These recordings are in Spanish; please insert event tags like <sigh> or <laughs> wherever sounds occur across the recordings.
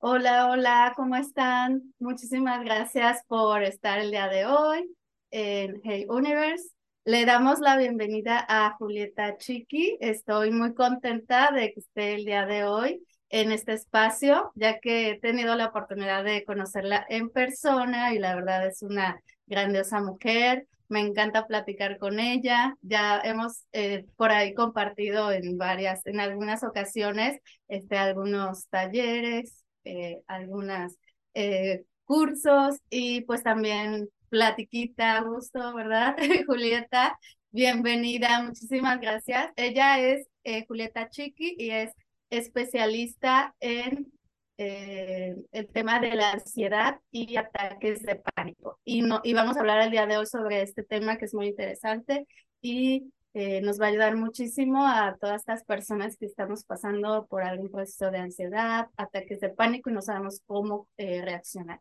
Hola, hola, ¿cómo están? Muchísimas gracias por estar el día de hoy en Hey Universe. Le damos la bienvenida a Julieta Chiqui. Estoy muy contenta de que esté el día de hoy en este espacio, ya que he tenido la oportunidad de conocerla en persona y la verdad es una grandiosa mujer. Me encanta platicar con ella. Ya hemos eh, por ahí compartido en varias, en algunas ocasiones, este, algunos talleres, eh, algunos eh, cursos y pues también platiquita, gusto, ¿verdad? <laughs> Julieta, bienvenida, muchísimas gracias. Ella es eh, Julieta Chiqui y es especialista en eh, el tema de la ansiedad y ataques de pánico. Y, no, y vamos a hablar el día de hoy sobre este tema que es muy interesante y eh, nos va a ayudar muchísimo a todas estas personas que estamos pasando por algún proceso de ansiedad, ataques de pánico y no sabemos cómo eh, reaccionar.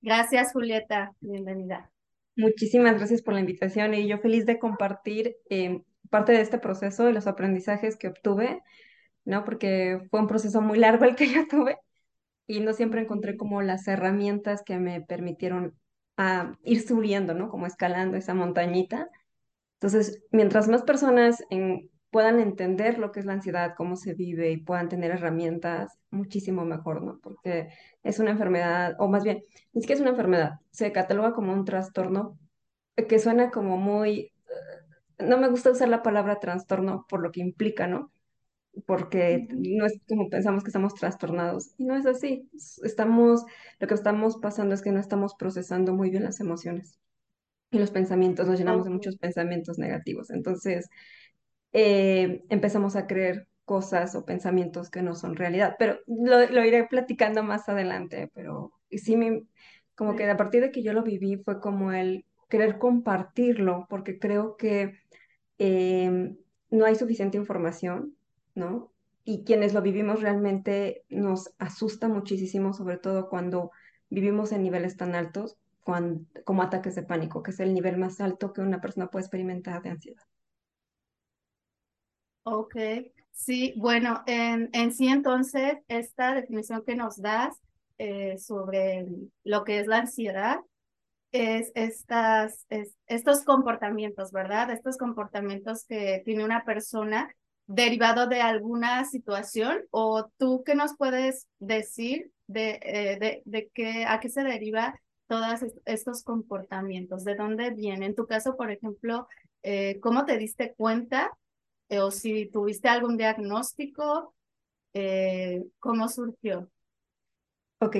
Gracias, Julieta. Bienvenida. Muchísimas gracias por la invitación y yo feliz de compartir eh, parte de este proceso y los aprendizajes que obtuve, ¿no? Porque fue un proceso muy largo el que <laughs> yo tuve y no siempre encontré como las herramientas que me permitieron a ah, ir subiendo, ¿no? Como escalando esa montañita. Entonces, mientras más personas en, puedan entender lo que es la ansiedad, cómo se vive y puedan tener herramientas, muchísimo mejor, ¿no? Porque es una enfermedad, o más bien, ni siquiera es una enfermedad, se cataloga como un trastorno que suena como muy, eh, no me gusta usar la palabra trastorno por lo que implica, ¿no? Porque no es como pensamos que estamos trastornados, y no es así. Estamos, lo que estamos pasando es que no estamos procesando muy bien las emociones y los pensamientos, nos llenamos de muchos pensamientos negativos. Entonces, eh, empezamos a creer cosas o pensamientos que no son realidad. Pero lo, lo iré platicando más adelante, pero sí, me, como que a partir de que yo lo viví fue como el querer compartirlo, porque creo que em, no hay suficiente información, ¿no? Y quienes lo vivimos realmente nos asusta muchísimo, sobre todo cuando vivimos en niveles tan altos como ataques de pánico, que es el nivel más alto que una persona puede experimentar de ansiedad. Ok, sí, bueno, en, en sí entonces esta definición que nos das eh, sobre lo que es la ansiedad es, estas, estos comportamientos, ¿verdad? Estos comportamientos que tiene una persona derivado de alguna situación o tú qué nos puedes decir de, eh, de, de qué, a qué se deriva todos estos comportamientos? ¿De dónde vienen? En tu caso, por ejemplo, eh, ¿cómo te diste cuenta? Eh, o si tuviste algún diagnóstico, eh, ¿cómo surgió? Ok,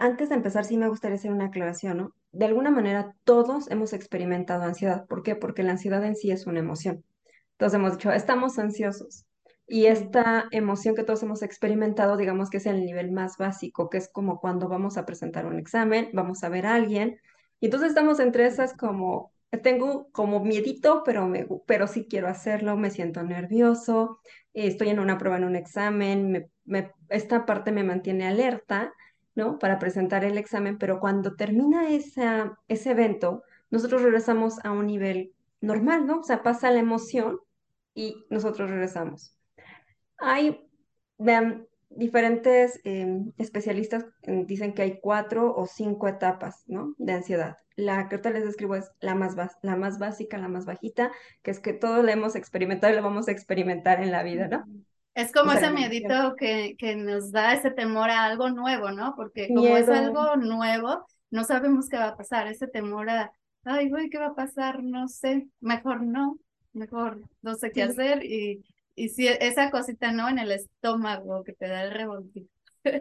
antes de empezar, sí me gustaría hacer una aclaración, ¿no? De alguna manera, todos hemos experimentado ansiedad. ¿Por qué? Porque la ansiedad en sí es una emoción. Entonces hemos dicho, estamos ansiosos. Y esta emoción que todos hemos experimentado, digamos que es el nivel más básico, que es como cuando vamos a presentar un examen, vamos a ver a alguien, y entonces estamos entre esas como, tengo como miedito, pero, me, pero sí quiero hacerlo, me siento nervioso, estoy en una prueba, en un examen, me, esta parte me mantiene alerta, ¿no? Para presentar el examen, pero cuando termina esa, ese evento, nosotros regresamos a un nivel normal, ¿no? O sea, pasa la emoción y nosotros regresamos. Hay vean, diferentes em, especialistas em, dicen que hay cuatro o cinco etapas ¿no? de ansiedad. La que ahorita les describo es la más, la más básica, la más bajita, que es que todos la hemos experimentado y lo vamos a experimentar en la vida, ¿no? Es como ese miedito que, que nos da ese temor a algo nuevo, ¿no? Porque como es algo nuevo, no sabemos qué va a pasar, ese temor a, ay, güey, ¿qué va a pasar? No sé, mejor no, mejor no sé qué hacer y y si esa cosita, ¿no? En el estómago que te da el revoltito.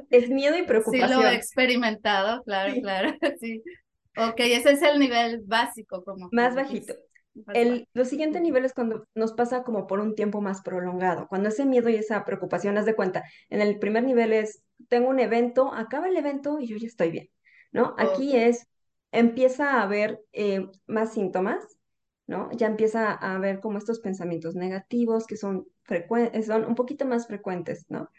Es miedo y preocupación. <laughs> Sí, lo he experimentado, claro, claro, <laughs> sí. Ok, ese es el nivel básico, como. Más bajito. El, lo siguiente nivel es cuando nos pasa como por un tiempo más prolongado, cuando ese miedo y esa preocupación, haz de cuenta, en el primer nivel es, tengo un evento, acaba el evento y yo ya estoy bien, ¿no? Aquí es, empieza a haber eh, más síntomas, ¿no? Ya empieza a haber como estos pensamientos negativos que son, son un poquito más frecuentes, ¿no?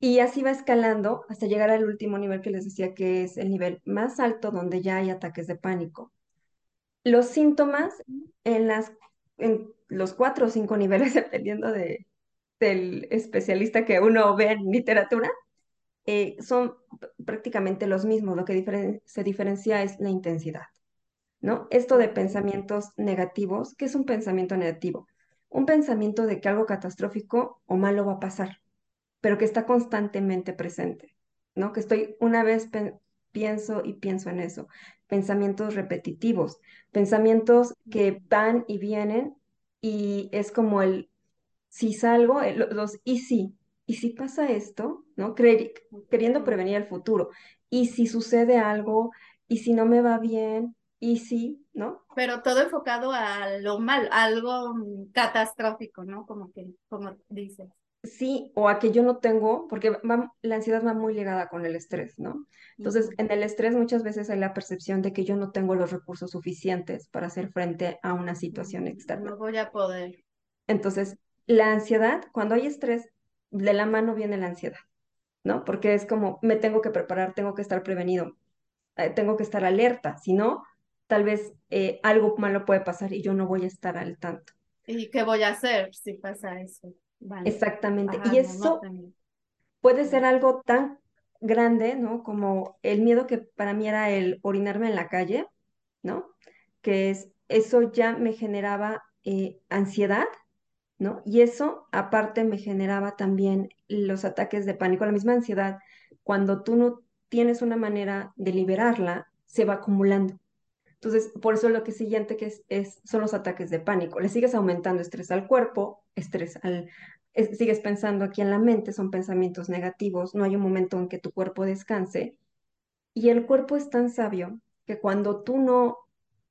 Y así va escalando hasta llegar al último nivel que les decía que es el nivel más alto donde ya hay ataques de pánico. Los síntomas en, las, en los cuatro o cinco niveles, <laughs> dependiendo de, del especialista que uno ve en literatura, eh, son prácticamente los mismos, lo que diferen se diferencia es la intensidad, ¿no? Esto de pensamientos negativos, ¿qué es un pensamiento negativo? Un pensamiento de que algo catastrófico o malo va a pasar, pero que está constantemente presente, ¿no? Que estoy una vez pienso y pienso en eso. Pensamientos repetitivos, pensamientos que van y vienen y es como el si salgo, el- los y si, y si pasa esto, ¿no? Queriendo prevenir el futuro. Y si sucede algo, y si no me va bien, y si, ¿no? Pero todo enfocado a lo mal, algo catastrófico, ¿no? Como que, como dices. Sí, o a que yo no tengo, porque va- la ansiedad va muy ligada con el estrés, ¿no? Entonces, en el estrés muchas veces hay la percepción de que yo no tengo los recursos suficientes para hacer frente a una situación externa. No voy a poder. Entonces, la ansiedad, cuando hay estrés, de la mano viene la ansiedad, ¿no? Porque es como, me tengo que preparar, tengo que estar prevenido, eh, tengo que estar alerta, si no, tal vez eh, algo malo puede pasar y yo no voy a estar al tanto. ¿Y qué voy a hacer si pasa eso? Vale. Exactamente. Ajá, Y eso puede ser algo tan grande, ¿no? Como el miedo que para mí era el orinarme en la calle, ¿no? Que es, eso ya me generaba eh, ansiedad, ¿no? Y eso aparte me generaba también los ataques de pánico, la misma ansiedad. Cuando tú no tienes una manera de liberarla, se va acumulando. Entonces, por eso lo que siguiente que es, es, son los ataques de pánico. Le sigues aumentando estrés al cuerpo, estrés al, es- sigues pensando aquí en la mente, son pensamientos negativos, no hay un momento en que tu cuerpo descanse. Y el cuerpo es tan sabio que cuando tú no,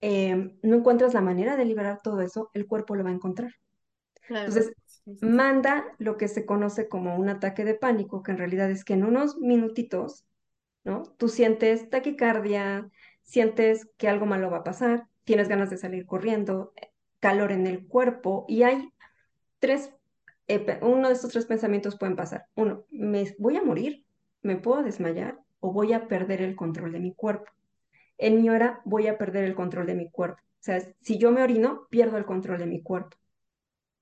eh, no encuentras la manera de liberar todo eso, el cuerpo lo va a encontrar. Claro. Entonces, manda lo que se conoce como un ataque de pánico, que en realidad es que en unos minutitos ¿no? Tú sientes taquicardia, sientes que algo malo va a pasar, tienes ganas de salir corriendo, eh, calor en el cuerpo y hay tres, eh, uno de estos tres pensamientos pueden pasar. Uno, me voy a morir, me puedo desmayar o voy a perder el control de mi cuerpo. En mi hora voy a perder el control de mi cuerpo. O sea, si yo me orino, pierdo el control de mi cuerpo,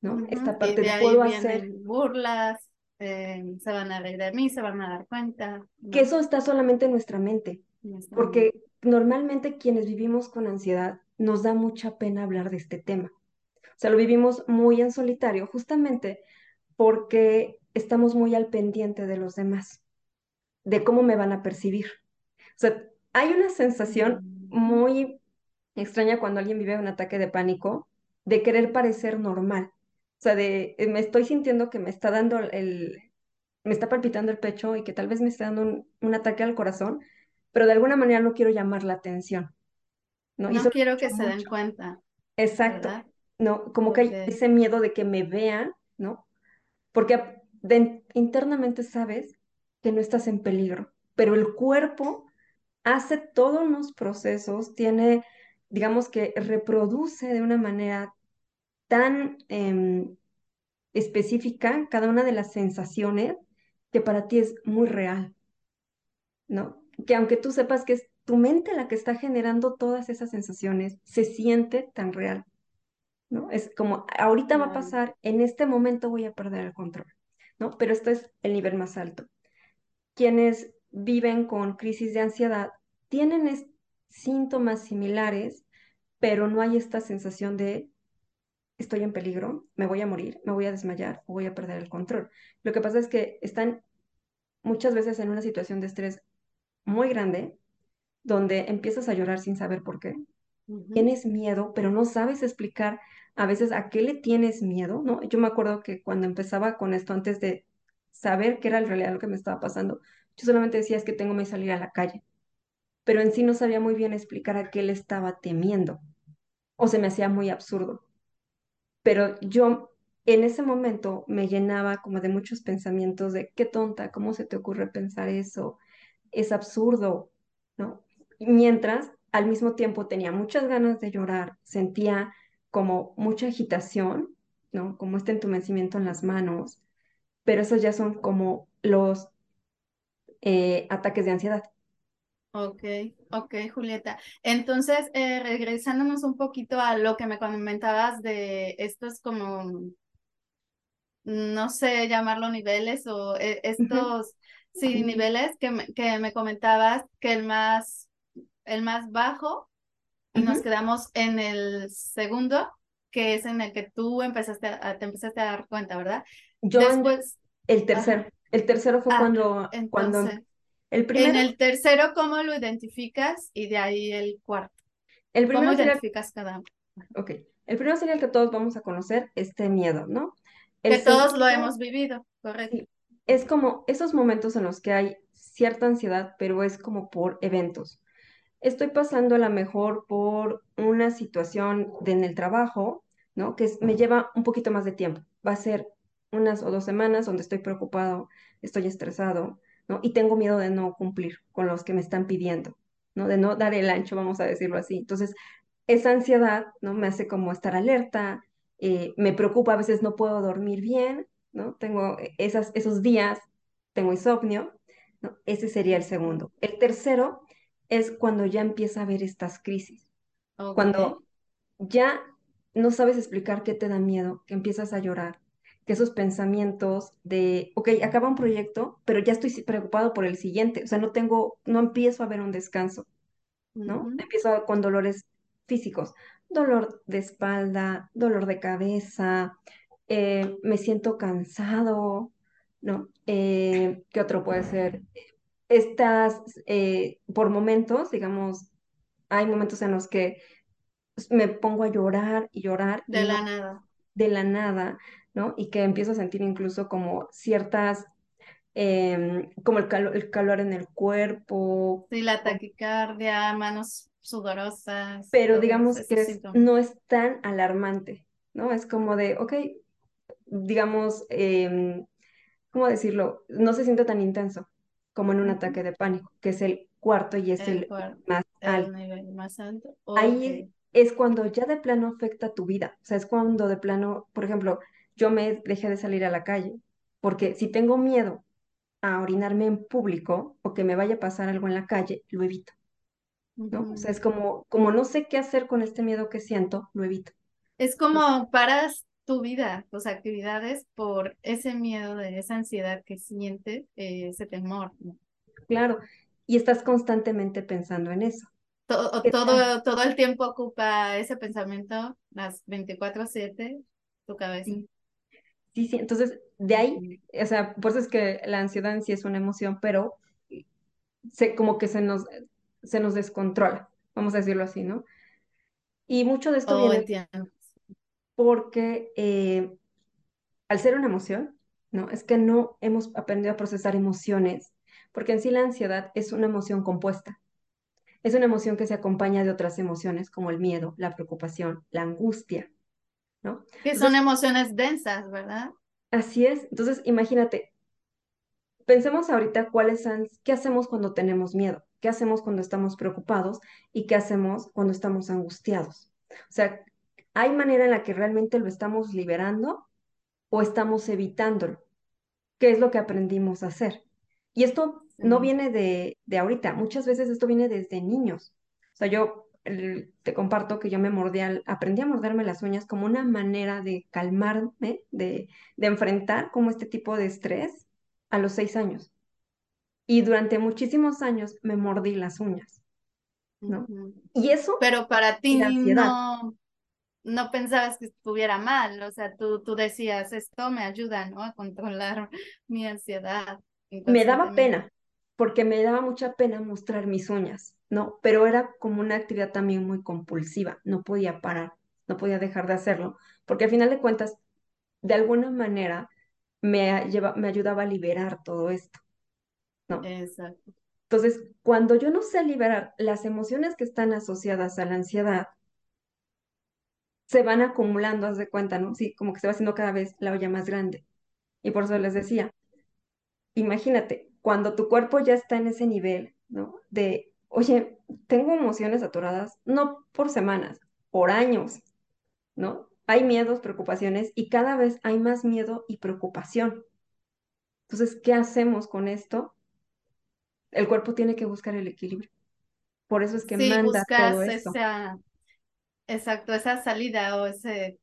¿no? Esta parte de puedo hacer burlas, eh, se van a reír de mí, se van a dar cuenta, que eso está solamente en nuestra mente. Porque mente. normalmente quienes vivimos con ansiedad nos da mucha pena hablar de este tema. O sea, lo vivimos muy en solitario, justamente porque estamos muy al pendiente de los demás, de cómo me van a percibir. O sea, hay una sensación muy extraña cuando alguien vive un ataque de pánico de querer parecer normal. O sea, de eh, me estoy sintiendo que me está dando el, me está palpitando el pecho y que tal vez me está dando un, un ataque al corazón, pero de alguna manera no quiero llamar la atención. ¿no? Quiero que se den cuenta, Exacto, ¿verdad? ¿no? Como que hay ese miedo de que me vean, ¿no? Porque de- internamente sabes que no estás en peligro, pero el cuerpo hace todos los procesos, tiene, digamos que reproduce de una manera tan em, específica cada una de las sensaciones que para ti es muy real, ¿no? Que aunque tú sepas que es tu mente la que está generando todas esas sensaciones, se siente tan real. ¿no? Es como, ahorita va a pasar, en este momento voy a perder el control, ¿no? Pero esto es el nivel más alto. Quienes viven con crisis de ansiedad tienen síntomas similares, pero no hay esta sensación de estoy en peligro, me voy a morir, me voy a desmayar o voy a perder el control. Lo que pasa es que están muchas veces en una situación de estrés muy grande, donde empiezas a llorar sin saber por qué, tienes miedo, pero no sabes explicar a veces a qué le tienes miedo, ¿no? Yo me acuerdo que cuando empezaba con esto, antes de saber qué era en realidad lo que me estaba pasando, yo solamente decía es que tengo que salir a la calle, pero en sí no sabía muy bien explicar a qué le estaba temiendo, o se me hacía muy absurdo. Pero yo en ese momento me llenaba como de muchos pensamientos de qué tonta, cómo se te ocurre pensar eso, es absurdo, ¿no? Mientras al mismo tiempo tenía muchas ganas de llorar, sentía como mucha agitación, ¿no? Como este entumecimiento en las manos, pero esos ya son como los eh, ataques de ansiedad. Ok, ok, Julieta. Entonces, eh, regresándonos un poquito a lo que me comentabas de estos como, no sé llamarlo niveles o eh, estos Sí, niveles que me, que me comentabas que el más, el más bajo y nos quedamos en el segundo, que es en el que tú empezaste a, te empezaste a dar cuenta, ¿verdad? Yo Después, el tercero, el tercero fue ah, cuando, cuando el primero. En el tercero, ¿cómo lo identificas? Y de ahí el cuarto. El primero ¿Cómo identificas cada uno? Ok, el primero sería el que todos vamos a conocer, este miedo, ¿no? que todos lo hemos vivido, correcto. Es como esos momentos en los que hay cierta ansiedad, pero es como por eventos. Estoy pasando a lo mejor por una situación en el trabajo, ¿no? Que me lleva un poquito más de tiempo. Va a ser unas o dos semanas donde estoy preocupado, estoy estresado, ¿no? Y tengo miedo de no cumplir con los que me están pidiendo, ¿no? De no dar el ancho, vamos a decirlo así. Entonces, esa ansiedad, ¿no? Me hace como estar alerta, eh, me preocupa, a veces no puedo dormir bien, ¿no? Tengo esas, esos días, tengo insomnio, ¿no? Ese sería el segundo. El tercero es cuando ya empieza a haber estas crisis, cuando ya no sabes explicar qué te da miedo, que empiezas a llorar, que esos pensamientos de, ok, acaba un proyecto, pero ya estoy preocupado por el siguiente, o sea, no tengo, no empiezo a ver un descanso, ¿no? Empiezo con dolores físicos, dolor de espalda, dolor de cabeza, eh, me siento cansado, ¿no? Eh, ¿Qué otro puede ser? Estas, eh, por momentos, digamos, hay momentos en los que me pongo a llorar y llorar. De la nada. De la nada, ¿no? Y que empiezo a sentir incluso como ciertas, em, como el, el calor en el cuerpo. Sí, la taquicardia, manos sudorosas. Pero digamos que no es tan alarmante, ¿no? Es como de, ok, digamos, eh, ¿cómo decirlo? No se siente tan intenso como en un ataque de pánico, que es el cuarto y es el, más alto. nivel más alto. Ahí es cuando ya de plano afecta tu vida. O sea, es cuando de plano, por ejemplo, yo me dejé de salir a la calle, porque si tengo miedo a orinarme en público o que me vaya a pasar algo en la calle, lo evito. ¿no? O sea, es como, como no sé qué hacer con este miedo que siento, lo evito. Es como paras tu vida, tus actividades por ese miedo, de esa ansiedad que sientes, eh, ese temor. Claro, y estás constantemente pensando en eso. Todo, todo, todo el tiempo ocupa ese pensamiento, las 24/7, tu cabeza. Sí. sí, sí, entonces de ahí, o sea, por eso es que la ansiedad en sí es una emoción, pero se, como que se nos, se nos descontrola, vamos a decirlo así, ¿no? Y mucho de esto oh, viene porque eh, al ser una emoción, ¿no? Es que no hemos aprendido a procesar emociones, porque en sí la ansiedad es una emoción compuesta. Es una emoción que se acompaña de otras emociones como el miedo, la preocupación, la angustia, ¿no? Que son emociones densas, ¿verdad? Así es. Entonces, imagínate, pensemos ahorita cuáles son, qué hacemos cuando tenemos miedo qué hacemos cuando estamos preocupados y qué hacemos cuando estamos angustiados. O sea, ¿hay manera en la que realmente lo estamos liberando o estamos evitándolo? ¿Qué es lo que aprendimos a hacer? Y esto no viene de, de ahorita, muchas veces esto viene desde niños. O sea, yo te comparto que yo me mordía, aprendí a morderme las uñas como una manera de calmarme, de, de enfrentar como este tipo de estrés a los seis años. Y durante muchísimos años me mordí las uñas, ¿no? Y eso... Pero para ti no, no pensabas que estuviera mal, o sea, tú, tú decías, esto me ayuda, ¿no? A controlar <laughs> mi ansiedad. Me daba pena, porque me daba mucha pena mostrar mis uñas, ¿no? Pero era como una actividad también muy compulsiva, no podía parar, no podía dejar de hacerlo, porque al final de cuentas, de alguna manera, me, lleva, me ayudaba a liberar todo esto. Exacto. Entonces, cuando yo no sé liberar las emociones que están asociadas a la ansiedad, se van acumulando, haz de cuenta, ¿no? Sí, como que se va haciendo cada vez la olla más grande. Y por eso les decía, imagínate, cuando tu cuerpo ya está en ese nivel, ¿no? De, oye, tengo emociones atoradas, no por semanas, por años, ¿no? Hay miedos, preocupaciones y cada vez hay más miedo y preocupación. Entonces, ¿qué hacemos con esto? el cuerpo tiene que buscar el equilibrio. Por eso es que manda todo eso. Esa, exacto, esa salida o ese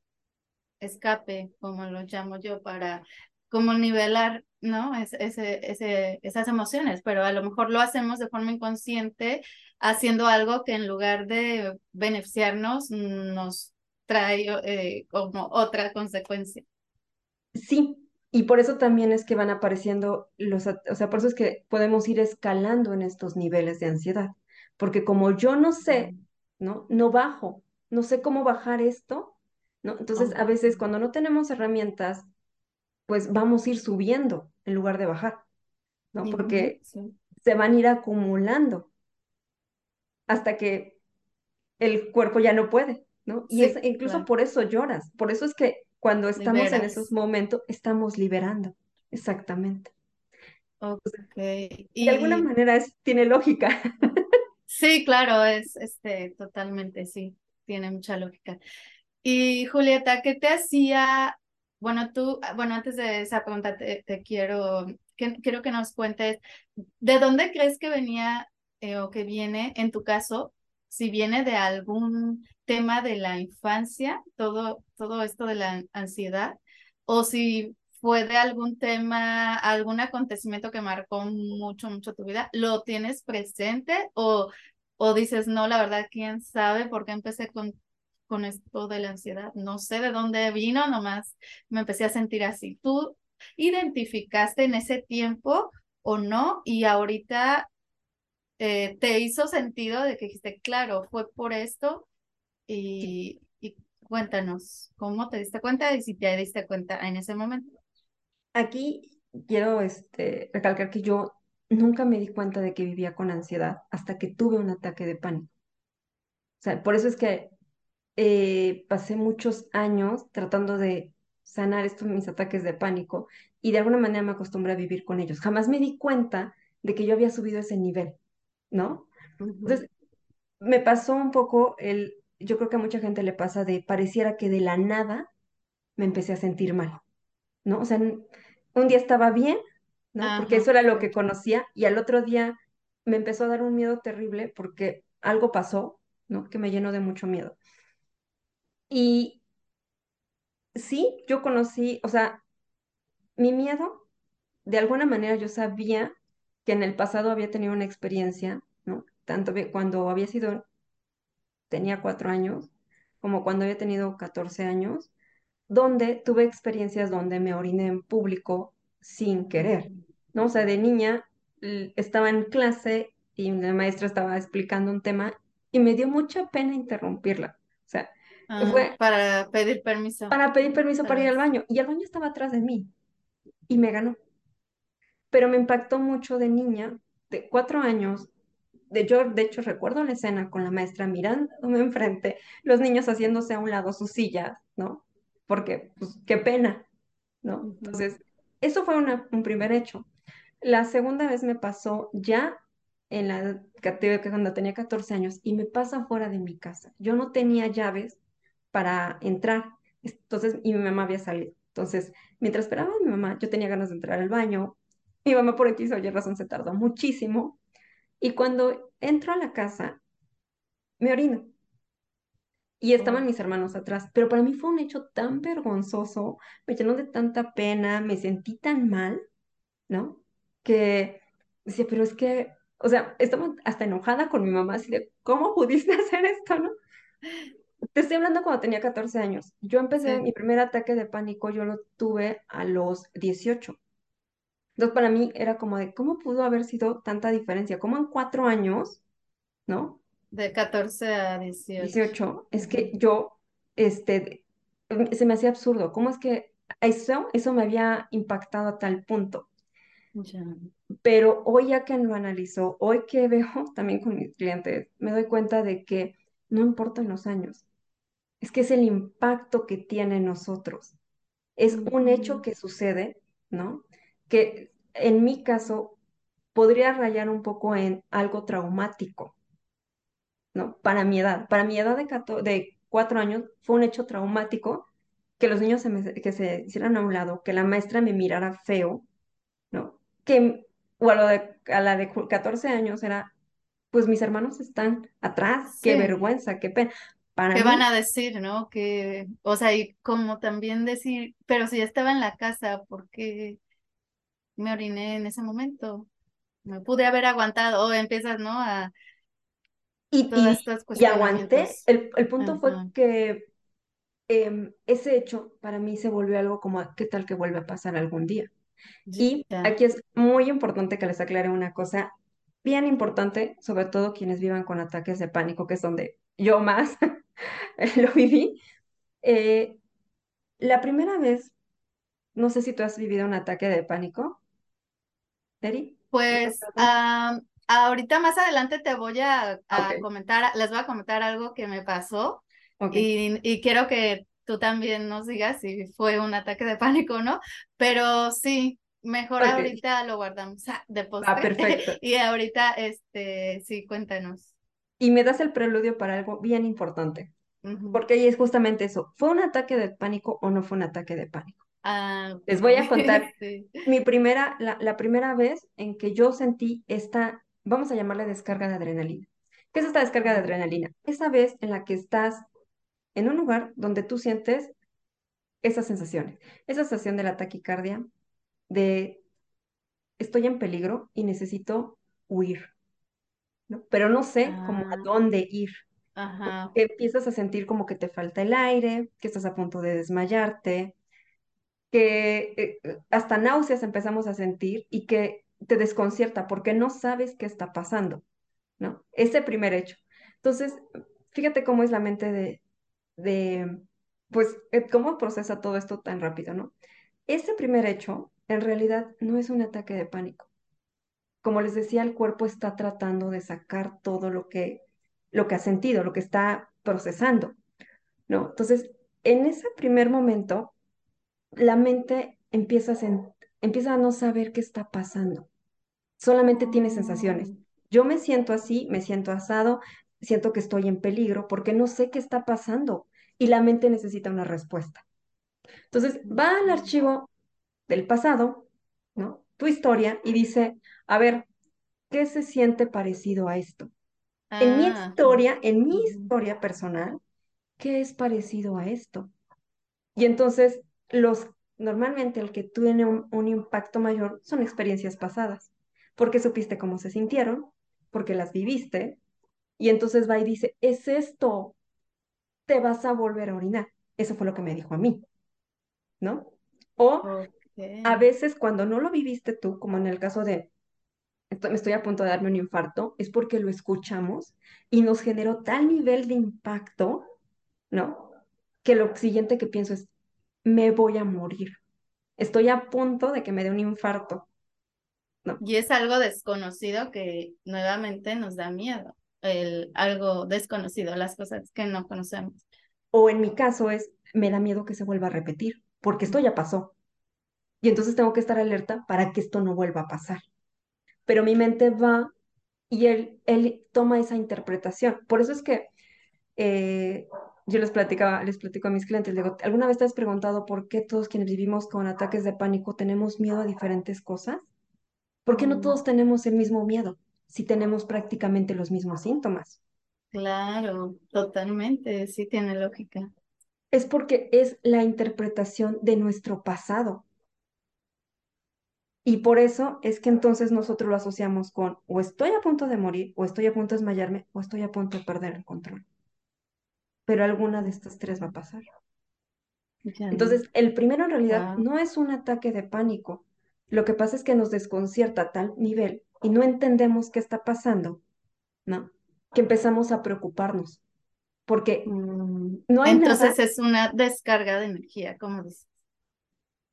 escape, como lo llamo yo, para como nivelar ¿no? Es, ese, ese, esas emociones, pero a lo mejor lo hacemos de forma inconsciente haciendo algo que en lugar de beneficiarnos nos trae eh, como otra consecuencia. Sí, y por eso también es que van apareciendo los, o sea, por eso es que podemos ir escalando en estos niveles de ansiedad, porque como yo no sé, ¿no? No bajo, no sé cómo bajar esto, ¿no? Entonces, a veces cuando no tenemos herramientas, pues vamos a ir subiendo en lugar de bajar, ¿no? Porque se van a ir acumulando hasta que el cuerpo ya no puede, ¿no? Y es incluso por eso lloras, por eso es que cuando estamos en esos momentos estamos liberando, exactamente. Okay. De alguna manera es, tiene lógica. <laughs> Sí, claro, es este totalmente, sí, tiene mucha lógica. Y Julieta, ¿qué te hacía? Bueno, tú, bueno, antes de esa pregunta te, quiero, que, quiero que nos cuentes, ¿de dónde crees que venía eh, o que viene, en tu caso, si viene de algún tema de la infancia, todo, todo esto de la ansiedad, o si fue de algún tema, algún acontecimiento que marcó mucho, mucho tu vida, ¿lo tienes presente o, o dices, no, la verdad, quién sabe por qué empecé con, con esto de la ansiedad? No sé de dónde vino, nomás me empecé a sentir así. ¿Tú identificaste en ese tiempo o no? Y ahorita eh, te hizo sentido de que dijiste, claro, fue por esto y, y cuéntanos cómo te diste cuenta y si te diste cuenta en ese momento. Aquí quiero este, recalcar que yo nunca me di cuenta de que vivía con ansiedad hasta que tuve un ataque de pánico. O sea, por eso es que eh, pasé muchos años tratando de sanar estos mis ataques de pánico y de alguna manera me acostumbré a vivir con ellos. Jamás me di cuenta de que yo había subido ese nivel, ¿no? Entonces, me pasó un poco el, yo creo que a mucha gente le pasa de pareciera que de la nada me empecé a sentir mal, ¿no? O sea, un día estaba bien, ¿no? Porque eso era lo que conocía y al otro día me empezó a dar un miedo terrible porque algo pasó, ¿no? Que me llenó de mucho miedo. Y sí, yo conocí, o sea, mi miedo, de alguna manera yo sabía que en el pasado había tenido una experiencia, ¿no? Tanto cuando había sido, tenía cuatro años, como cuando había tenido 14 años, donde tuve experiencias donde me oriné en público sin querer, ¿no? O sea, de niña estaba en clase y la maestra estaba explicando un tema y me dio mucha pena interrumpirla. O sea, ah, fue para pedir permiso. Para pedir permiso para ir al baño. Y el baño estaba atrás de mí y me ganó. Pero me impactó mucho de niña, de cuatro años. De, yo, de hecho, recuerdo la escena con la maestra mirándome enfrente, los niños haciéndose a un lado sus sillas, ¿no? Porque, pues, qué pena, ¿no? Entonces, eso fue un primer hecho. La segunda vez me pasó ya en la cuando tenía 14 años y me pasa fuera de mi casa. Yo no tenía llaves para entrar, entonces, y mi mamá había salido. Entonces, mientras esperaba mi mamá, yo tenía ganas de entrar al baño. Mi mamá por aquí, oye, razón, se tardó muchísimo. Y cuando entro a la casa, me orino. Y estaban mis hermanos atrás, pero para mí fue un hecho tan vergonzoso, me llenó de tanta pena, me sentí tan mal, ¿no? Que decía, pero es que, o sea, estaba hasta enojada con mi mamá, así de, ¿cómo pudiste <laughs> hacer esto, no? Te estoy hablando cuando tenía 14 años. Yo empecé mi primer ataque de pánico, yo lo tuve a los 18. Entonces, para mí era como de, ¿cómo pudo haber sido tanta diferencia? ¿Cómo en cuatro años, ¿no? De 14 a 18. 18, es que yo, este, se me hacía absurdo. ¿Cómo es que eso, eso me había impactado a tal punto? Pero hoy ya que lo analizo, hoy que veo <laughs> también con mis clientes, me doy cuenta de que no importan los años, es que es el impacto que tiene en nosotros. Es un hecho que sucede, ¿no? Que en mi caso podría rayar un poco en algo traumático, ¿no? Para mi edad. Para mi edad de, de cuatro años fue un hecho traumático que los niños se que se hicieran a un lado, que la maestra me mirara feo, ¿no? Que, o a, lo de, a la de 14 años era, pues mis hermanos están atrás, qué vergüenza, qué pena. ¿Qué van a decir, no? Que, o sea, y como también decir, pero si ya estaba en la casa, ¿por qué? me oriné en ese momento. Me pude haber aguantado o empiezas, ¿no? A y, y, aguanté. El, el punto fue que em, ese hecho para mí se volvió algo como, ¿qué tal que vuelve a pasar algún día? Y aquí es muy importante que les aclare una cosa bien importante, sobre todo quienes vivan con ataques de pánico, que es donde yo más <laughs> lo viví. Eh, la primera vez, no sé si tú has vivido un ataque de pánico, Eri. ¿Lo has Pues pasado? Ahorita más adelante te voy a, comentar, les voy a comentar algo que me pasó ok, y, y quiero que tú también nos digas si fue un ataque de pánico o no, pero sí, mejor ahorita lo guardamos de va, postre perfecto. <laughs> y ahorita, este, sí, cuéntanos. Y me das el preludio para algo bien importante, porque ahí es justamente eso, ¿fue un ataque de pánico o no fue un ataque de pánico? Ah, Les voy a <laughs> contar sí. mi primera, la, la primera vez en que yo sentí esta, vamos a llamarle descarga de adrenalina. ¿Qué es esta descarga de adrenalina? Esa vez en la que estás en un lugar donde tú sientes esas sensaciones, esa sensación de la taquicardia, de estoy en peligro y necesito huir, ¿no? Pero no sé cómo a Ah, dónde ir. ajá. Que empiezas a sentir como que te falta el aire, que estás a punto de desmayarte, que eh, eh, hasta náuseas empezamos a sentir y que te desconcierta porque no sabes qué está pasando, ¿no? Ese primer hecho. Entonces, fíjate cómo es la mente de, de pues, eh, cómo procesa todo esto tan rápido, ¿no? Ese primer hecho, en realidad, no es un ataque de pánico. Como les decía, el cuerpo está tratando de sacar todo lo que, lo que ha sentido, lo que está procesando, ¿no? Entonces, en ese primer momento, la mente empieza a, sen- empieza a no saber qué está pasando, solamente tiene sensaciones. Yo me siento así, me siento asado, siento que estoy en peligro porque no sé qué está pasando y la mente necesita una respuesta. Entonces va al archivo del pasado, ¿no? Tu historia y dice, a ver, ¿qué se siente parecido a esto? En mi Ah, historia, en mi historia personal, ¿qué es parecido a esto? Y entonces, los, normalmente el que tiene un, un impacto mayor son experiencias pasadas, porque supiste cómo se sintieron, porque las viviste, y entonces va y dice, es esto, te vas a volver a orinar. Eso fue lo que me dijo a mí, ¿no? O a veces cuando no lo viviste tú, como en el caso de, me estoy a punto de darme un infarto, es porque lo escuchamos y nos generó tal nivel de impacto, ¿no? Que lo siguiente que pienso es, me voy a morir. Estoy a punto de que me dé un infarto, ¿no? Y es algo desconocido que nuevamente nos da miedo, el algo desconocido, las cosas que no conocemos. O en mi caso es, me da miedo que se vuelva a repetir, porque esto ya pasó. Y entonces tengo que estar alerta para que esto no vuelva a pasar. Pero mi mente va y él, él toma esa interpretación. Por eso es que eh, yo les platicaba, les platico a mis clientes, les digo, ¿alguna vez te has preguntado por qué todos quienes vivimos con ataques de pánico tenemos miedo a diferentes cosas? ¿Por qué no todos tenemos el mismo miedo si tenemos prácticamente los mismos síntomas? claro, totalmente, sí tiene lógica. Es porque es la interpretación de nuestro pasado. Y por eso es que entonces nosotros lo asociamos con o estoy a punto de morir, o estoy a punto de desmayarme, o estoy a punto de perder el control. Pero alguna de estas tres va a pasar. Ya, Entonces, el primero en realidad no es un ataque de pánico. Lo que pasa es que nos desconcierta a tal nivel y no entendemos qué está pasando, ¿no? Que empezamos a preocuparnos, porque Mm, no hay nada, Entonces es una descarga de energía, como dices.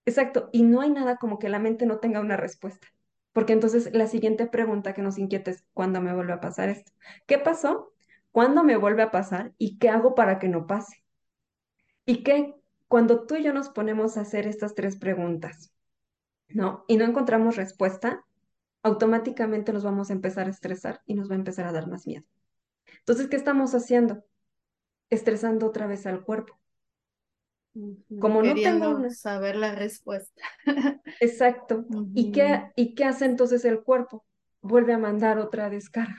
exacto, y no hay nada como que la mente no tenga una respuesta. Porque entonces la siguiente pregunta que nos inquieta es, ¿cuándo me vuelve a pasar esto? ¿Qué pasó? ¿Cuándo me vuelve a pasar? ¿Y qué hago para que no pase? Y que cuando tú y yo nos ponemos a hacer estas tres preguntas, ¿no? Y no encontramos respuesta, automáticamente nos vamos a empezar a estresar y nos va a empezar a dar más miedo. Entonces, ¿qué estamos haciendo? Estresando otra vez al cuerpo. Como no tengo una... saber la respuesta. Exacto. <laughs> ¿Y qué, y qué hace entonces el cuerpo? Vuelve a mandar otra descarga.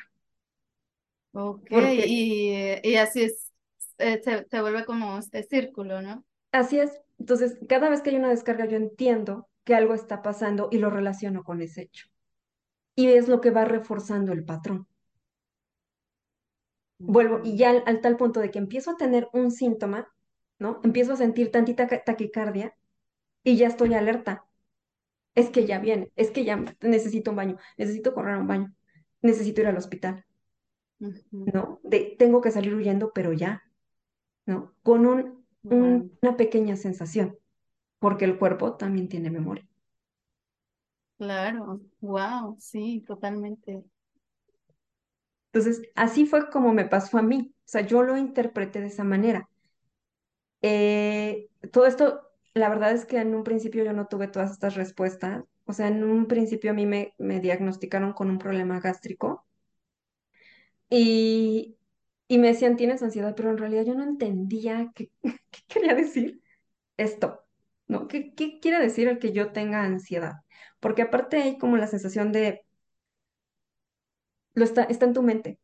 Ok, Porque y, y así es, eh, se, se vuelve como este círculo, ¿no? así es. Entonces, cada vez que hay una descarga, yo entiendo que algo está pasando y lo relaciono con ese hecho. Y es lo que va reforzando el patrón. Vuelvo, y ya al, al tal punto de que empiezo a tener un síntoma, ¿no? Empiezo a sentir tantita ca- taquicardia y ya estoy alerta. Es que ya viene, es que ya necesito un baño, necesito correr a un baño, necesito ir al hospital. ¿no? De tengo que salir huyendo, pero ya, ¿no? Con un, una pequeña sensación, porque el cuerpo también tiene memoria. claro, wow, sí, totalmente. Entonces, así fue como me pasó a mí. O sea, yo lo interpreté de esa manera. Eh, todo esto, la verdad es que en un principio yo no tuve todas estas respuestas. O sea, en un principio a mí me, me diagnosticaron con un problema gástrico y, y me decían, tienes ansiedad, pero en realidad yo no entendía qué, <laughs> qué quería decir esto, ¿no? ¿Qué, qué quiere decir el que yo tenga ansiedad? Porque aparte hay como la sensación de, lo está, está en tu mente,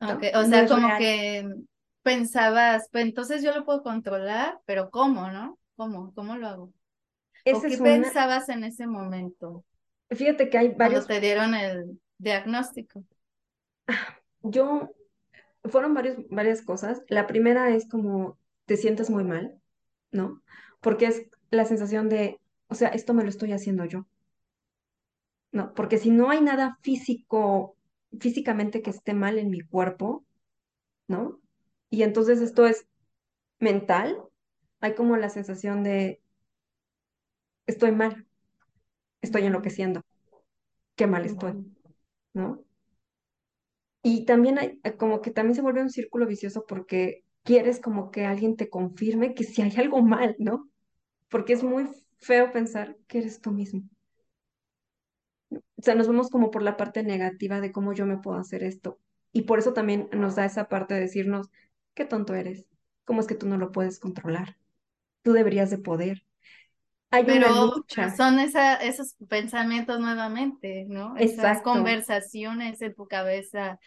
¿no? Okay, o No sea, como real. que pensabas, pues entonces yo lo puedo controlar, pero ¿cómo, no? ¿Cómo? ¿Cómo lo hago? ¿O qué una, pensabas en ese momento fíjate que hay cuando varios, te dieron el diagnóstico? yo, fueron varios, varias cosas. La primera es como te sientes muy mal, ¿no? Porque es la sensación de, o sea, esto me lo estoy haciendo yo, ¿no? Porque si no hay nada físico, físicamente que esté mal en mi cuerpo, ¿no? Y entonces esto es mental, hay como la sensación de, estoy mal, estoy enloqueciendo, qué mal estoy. ¿no? Y también hay, eh, como que también se vuelve un círculo vicioso porque quieres como que alguien te confirme que si hay algo mal, ¿no? Porque es muy feo pensar que eres tú mismo. O sea, nos vemos como por la parte negativa de cómo yo me puedo hacer esto. Y por eso también nos da esa parte de decirnos, qué tonto eres, cómo es que tú no lo puedes controlar, tú deberías de poder. Hay una Pero, pero lucha, son esa, esos pensamientos nuevamente, ¿no? Esas exacto, conversaciones en tu cabeza,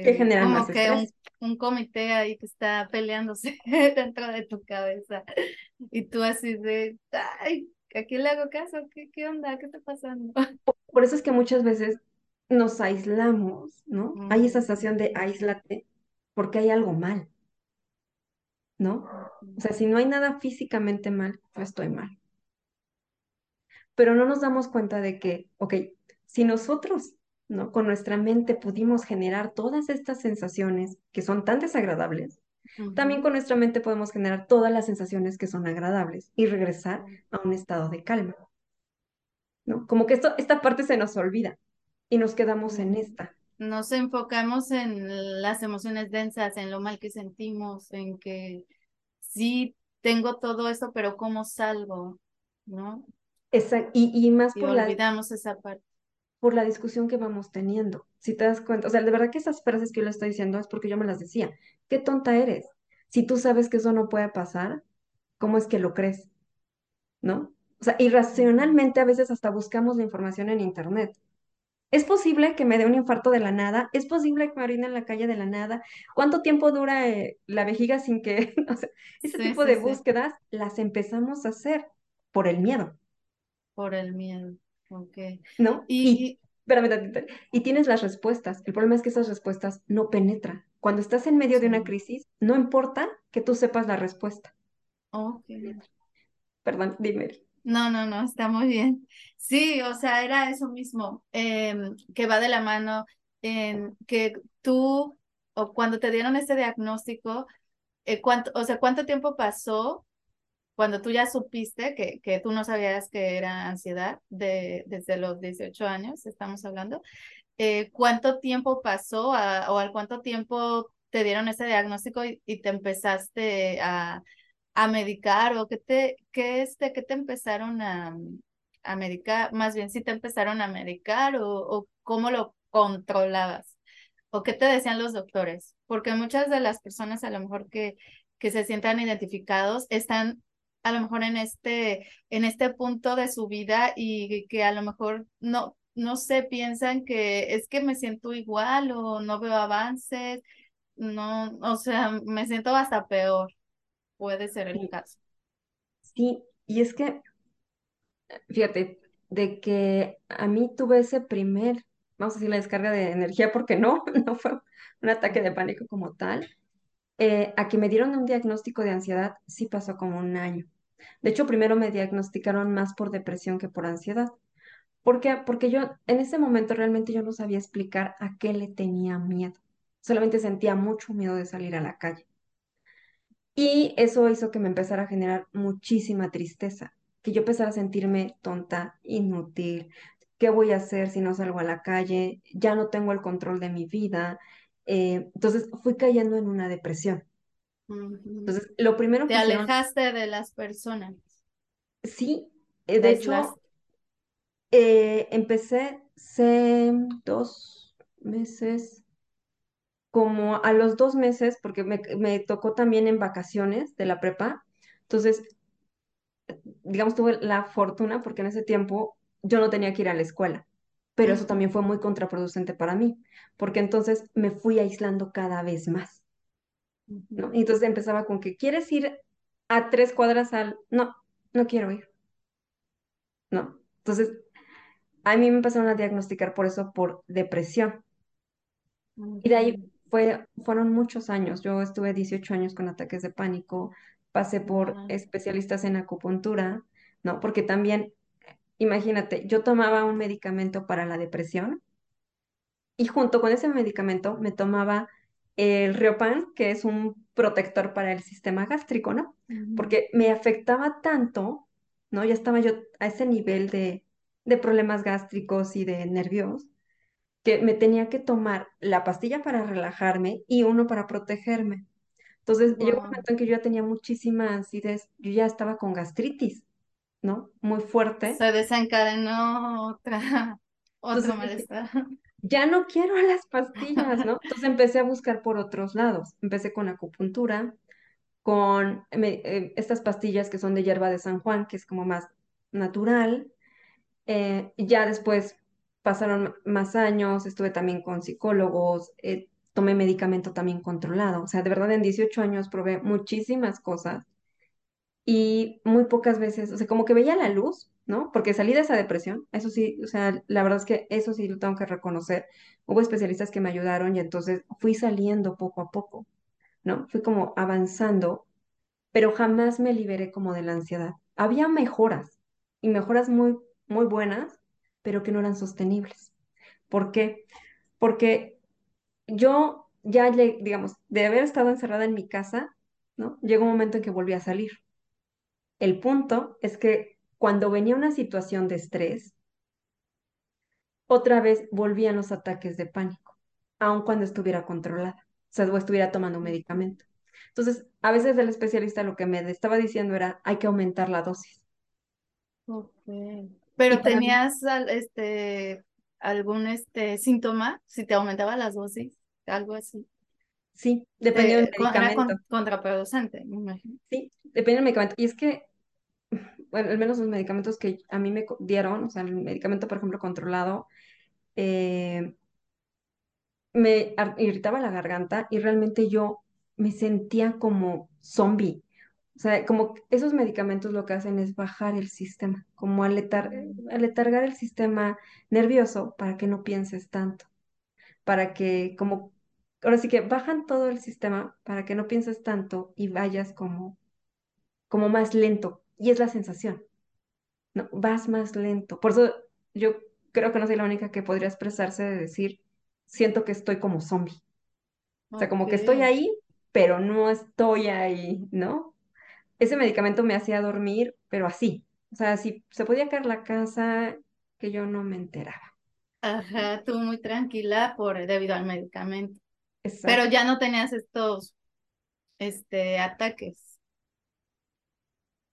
que que generan más como que un, un comité ahí que está peleándose <laughs> dentro de tu cabeza. Y tú así de, ay, ¿a quién le hago caso? ¿Qué, qué onda? ¿Qué está pasando? <laughs> Por eso es que muchas veces nos aislamos, ¿no? Hay esa sensación de aíslate porque hay algo mal, ¿no? O sea, si no hay nada físicamente mal, yo estoy mal. Pero no nos damos cuenta de que, ok, si nosotros, ¿no? Con nuestra mente pudimos generar todas estas sensaciones que son tan desagradables, también con nuestra mente podemos generar todas las sensaciones que son agradables y regresar a un estado de calma, ¿no? Como que esto, esta parte se nos olvida y nos quedamos en esta. Nos enfocamos en las emociones densas, en lo mal que sentimos, en que sí tengo todo esto, pero ¿cómo salgo? ¿No? Esa- y, y más Y por la, olvidamos esa parte. Por la discusión que vamos teniendo. Si te das cuenta, o sea, de verdad que esas frases que yo le estoy diciendo es porque yo me las decía. Qué tonta eres. Si tú sabes que eso no puede pasar, ¿cómo es que lo crees? ¿No? O sea, irracionalmente a veces hasta buscamos la información en internet. ¿Es posible que me dé un infarto de la nada? ¿Es posible que me orine en la calle de la nada? ¿Cuánto tiempo dura eh, la vejiga sin que, <laughs> o sea, ese Sí, tipo sí, de sí, búsquedas las empezamos a hacer por el miedo. por el miedo. Ok. ¿no? Y, Y, espérame y tienes las respuestas. El problema es que esas respuestas no penetran. Cuando estás en medio de una crisis, no importa que tú sepas la respuesta. ok. Perdón, dime. No, no, no, está muy bien. Sí, o sea, era eso mismo, em, que va de la mano en que tú, o cuando te dieron este diagnóstico, eh, cuánto, o sea, ¿cuánto tiempo pasó cuando tú ya supiste que, que tú no sabías que era ansiedad de, desde los 18 años, estamos hablando? Eh, ¿cuánto tiempo pasó a- o al cuánto tiempo te dieron ese diagnóstico y, y te empezaste a a medicar o qué te, qué este, qué te empezaron a, a medicar, más bien si te empezaron a medicar o, o cómo lo controlabas o qué te decían los doctores, porque muchas de las personas a lo mejor que, que se sientan identificados están a lo mejor en este, en este punto de su vida y que a lo mejor no, no sé, piensan que es que me siento igual o no veo avances, no, o sea, me siento hasta peor. Puede ser el Sí, caso. sí, y es que, fíjate, de que a mí tuve ese primer, vamos a decir, la descarga de energía, porque no, <laughs> no fue un ataque de pánico como tal, eh, a que me dieron un diagnóstico de ansiedad, sí pasó como un año. De hecho, primero me diagnosticaron más por depresión que por ansiedad. ¿Por qué? Porque yo en ese momento realmente yo no sabía explicar a qué le tenía miedo. Solamente sentía mucho miedo de salir a la calle. Y eso hizo que me empezara a generar muchísima tristeza, que yo empezara a sentirme tonta, inútil. ¿Qué voy a hacer si no salgo a la calle? Ya no tengo el control de mi vida. Eh, entonces fui cayendo en una depresión. Entonces, lo primero Te que hicieron, alejaste de las personas, sí, eh, te de hecho, eh, empecé hace dos meses, como a los dos meses, porque me, me tocó también en vacaciones de la prepa. Entonces, digamos, tuve la fortuna porque en ese tiempo yo no tenía que ir a la escuela, pero eso también fue muy contraproducente para mí, porque entonces me fui aislando cada vez más, ¿no? Y entonces empezaba con que, ¿quieres ir a tres cuadras al...? No, no quiero ir, ¿no? Entonces, a mí me empezaron a diagnosticar por eso, por depresión. Y de ahí fue, fueron muchos años. Yo estuve 18 años con ataques de pánico, pasé por especialistas en acupuntura, ¿no? Porque también Imagínate, yo tomaba un medicamento para la depresión y junto con ese medicamento me tomaba el Riopan, que es un protector para el sistema gástrico, ¿no? Porque me afectaba tanto, ¿no? Ya estaba yo a ese nivel de, de problemas gástricos y de nervios, que me tenía que tomar la pastilla para relajarme y uno para protegerme. Entonces, llegó un Wow. momento en que yo ya tenía muchísima acidez, yo ya estaba con gastritis, ¿no? Muy fuerte. Se desencadenó otra, <laughs> otro Entonces malestar. ya no quiero las pastillas, ¿no? <laughs> Entonces empecé a buscar por otros lados. Empecé con acupuntura, con me- eh, estas pastillas que son de hierba de San Juan, que es como más natural. Eh, ya después pasaron más años, estuve también con psicólogos, eh, tomé medicamento también controlado. O sea, de verdad en 18 años probé muchísimas cosas y muy pocas veces, o sea, como que veía la luz, ¿no? Porque salí de esa depresión, eso sí, o sea, la verdad es que eso sí lo tengo que reconocer. Hubo especialistas que me ayudaron y entonces fui saliendo poco a poco, ¿no? Fui como avanzando, pero jamás me liberé como de la ansiedad. Había mejoras y mejoras muy, muy buenas, pero que no eran sostenibles. ¿Por qué? Porque yo ya, digamos, de haber estado encerrada en mi casa, ¿no? Llegó un momento en que volví a salir. El punto es que cuando venía una situación de estrés, otra vez volvían los ataques de pánico, aun cuando estuviera controlada, o sea, o estuviera tomando un medicamento. Entonces, a veces el especialista lo que me estaba diciendo era, hay que aumentar la dosis. Okay. Pero tenías este algún este síntoma, si te aumentaba las dosis, algo así. Sí, dependía del Te, con- era medicamento, con- contraproducente, me imagino. sí, dependía del medicamento. Y es que, <sighs> bueno, al menos los medicamentos que a mí me dieron, o sea, el medicamento, por ejemplo, controlado, eh, me irritaba la garganta y realmente yo me sentía como zombie. O sea, como esos medicamentos lo que hacen es bajar el sistema, como aletar, Mm, aletargar el sistema nervioso para que no pienses tanto, para que como, ahora sí que bajan todo el sistema para que no pienses tanto y vayas como, como más lento. Y es la sensación, ¿no? Vas más lento. Por eso yo creo que no soy la única que podría expresarse de decir, siento que estoy como zombie. O sea, como que estoy ahí, pero no estoy ahí, ¿no? Ese medicamento me hacía dormir, pero así. O sea, si se podía caer la casa, que yo no me enteraba. Ajá, tú muy tranquila por debido al medicamento. Pero ya no tenías estos este ataques,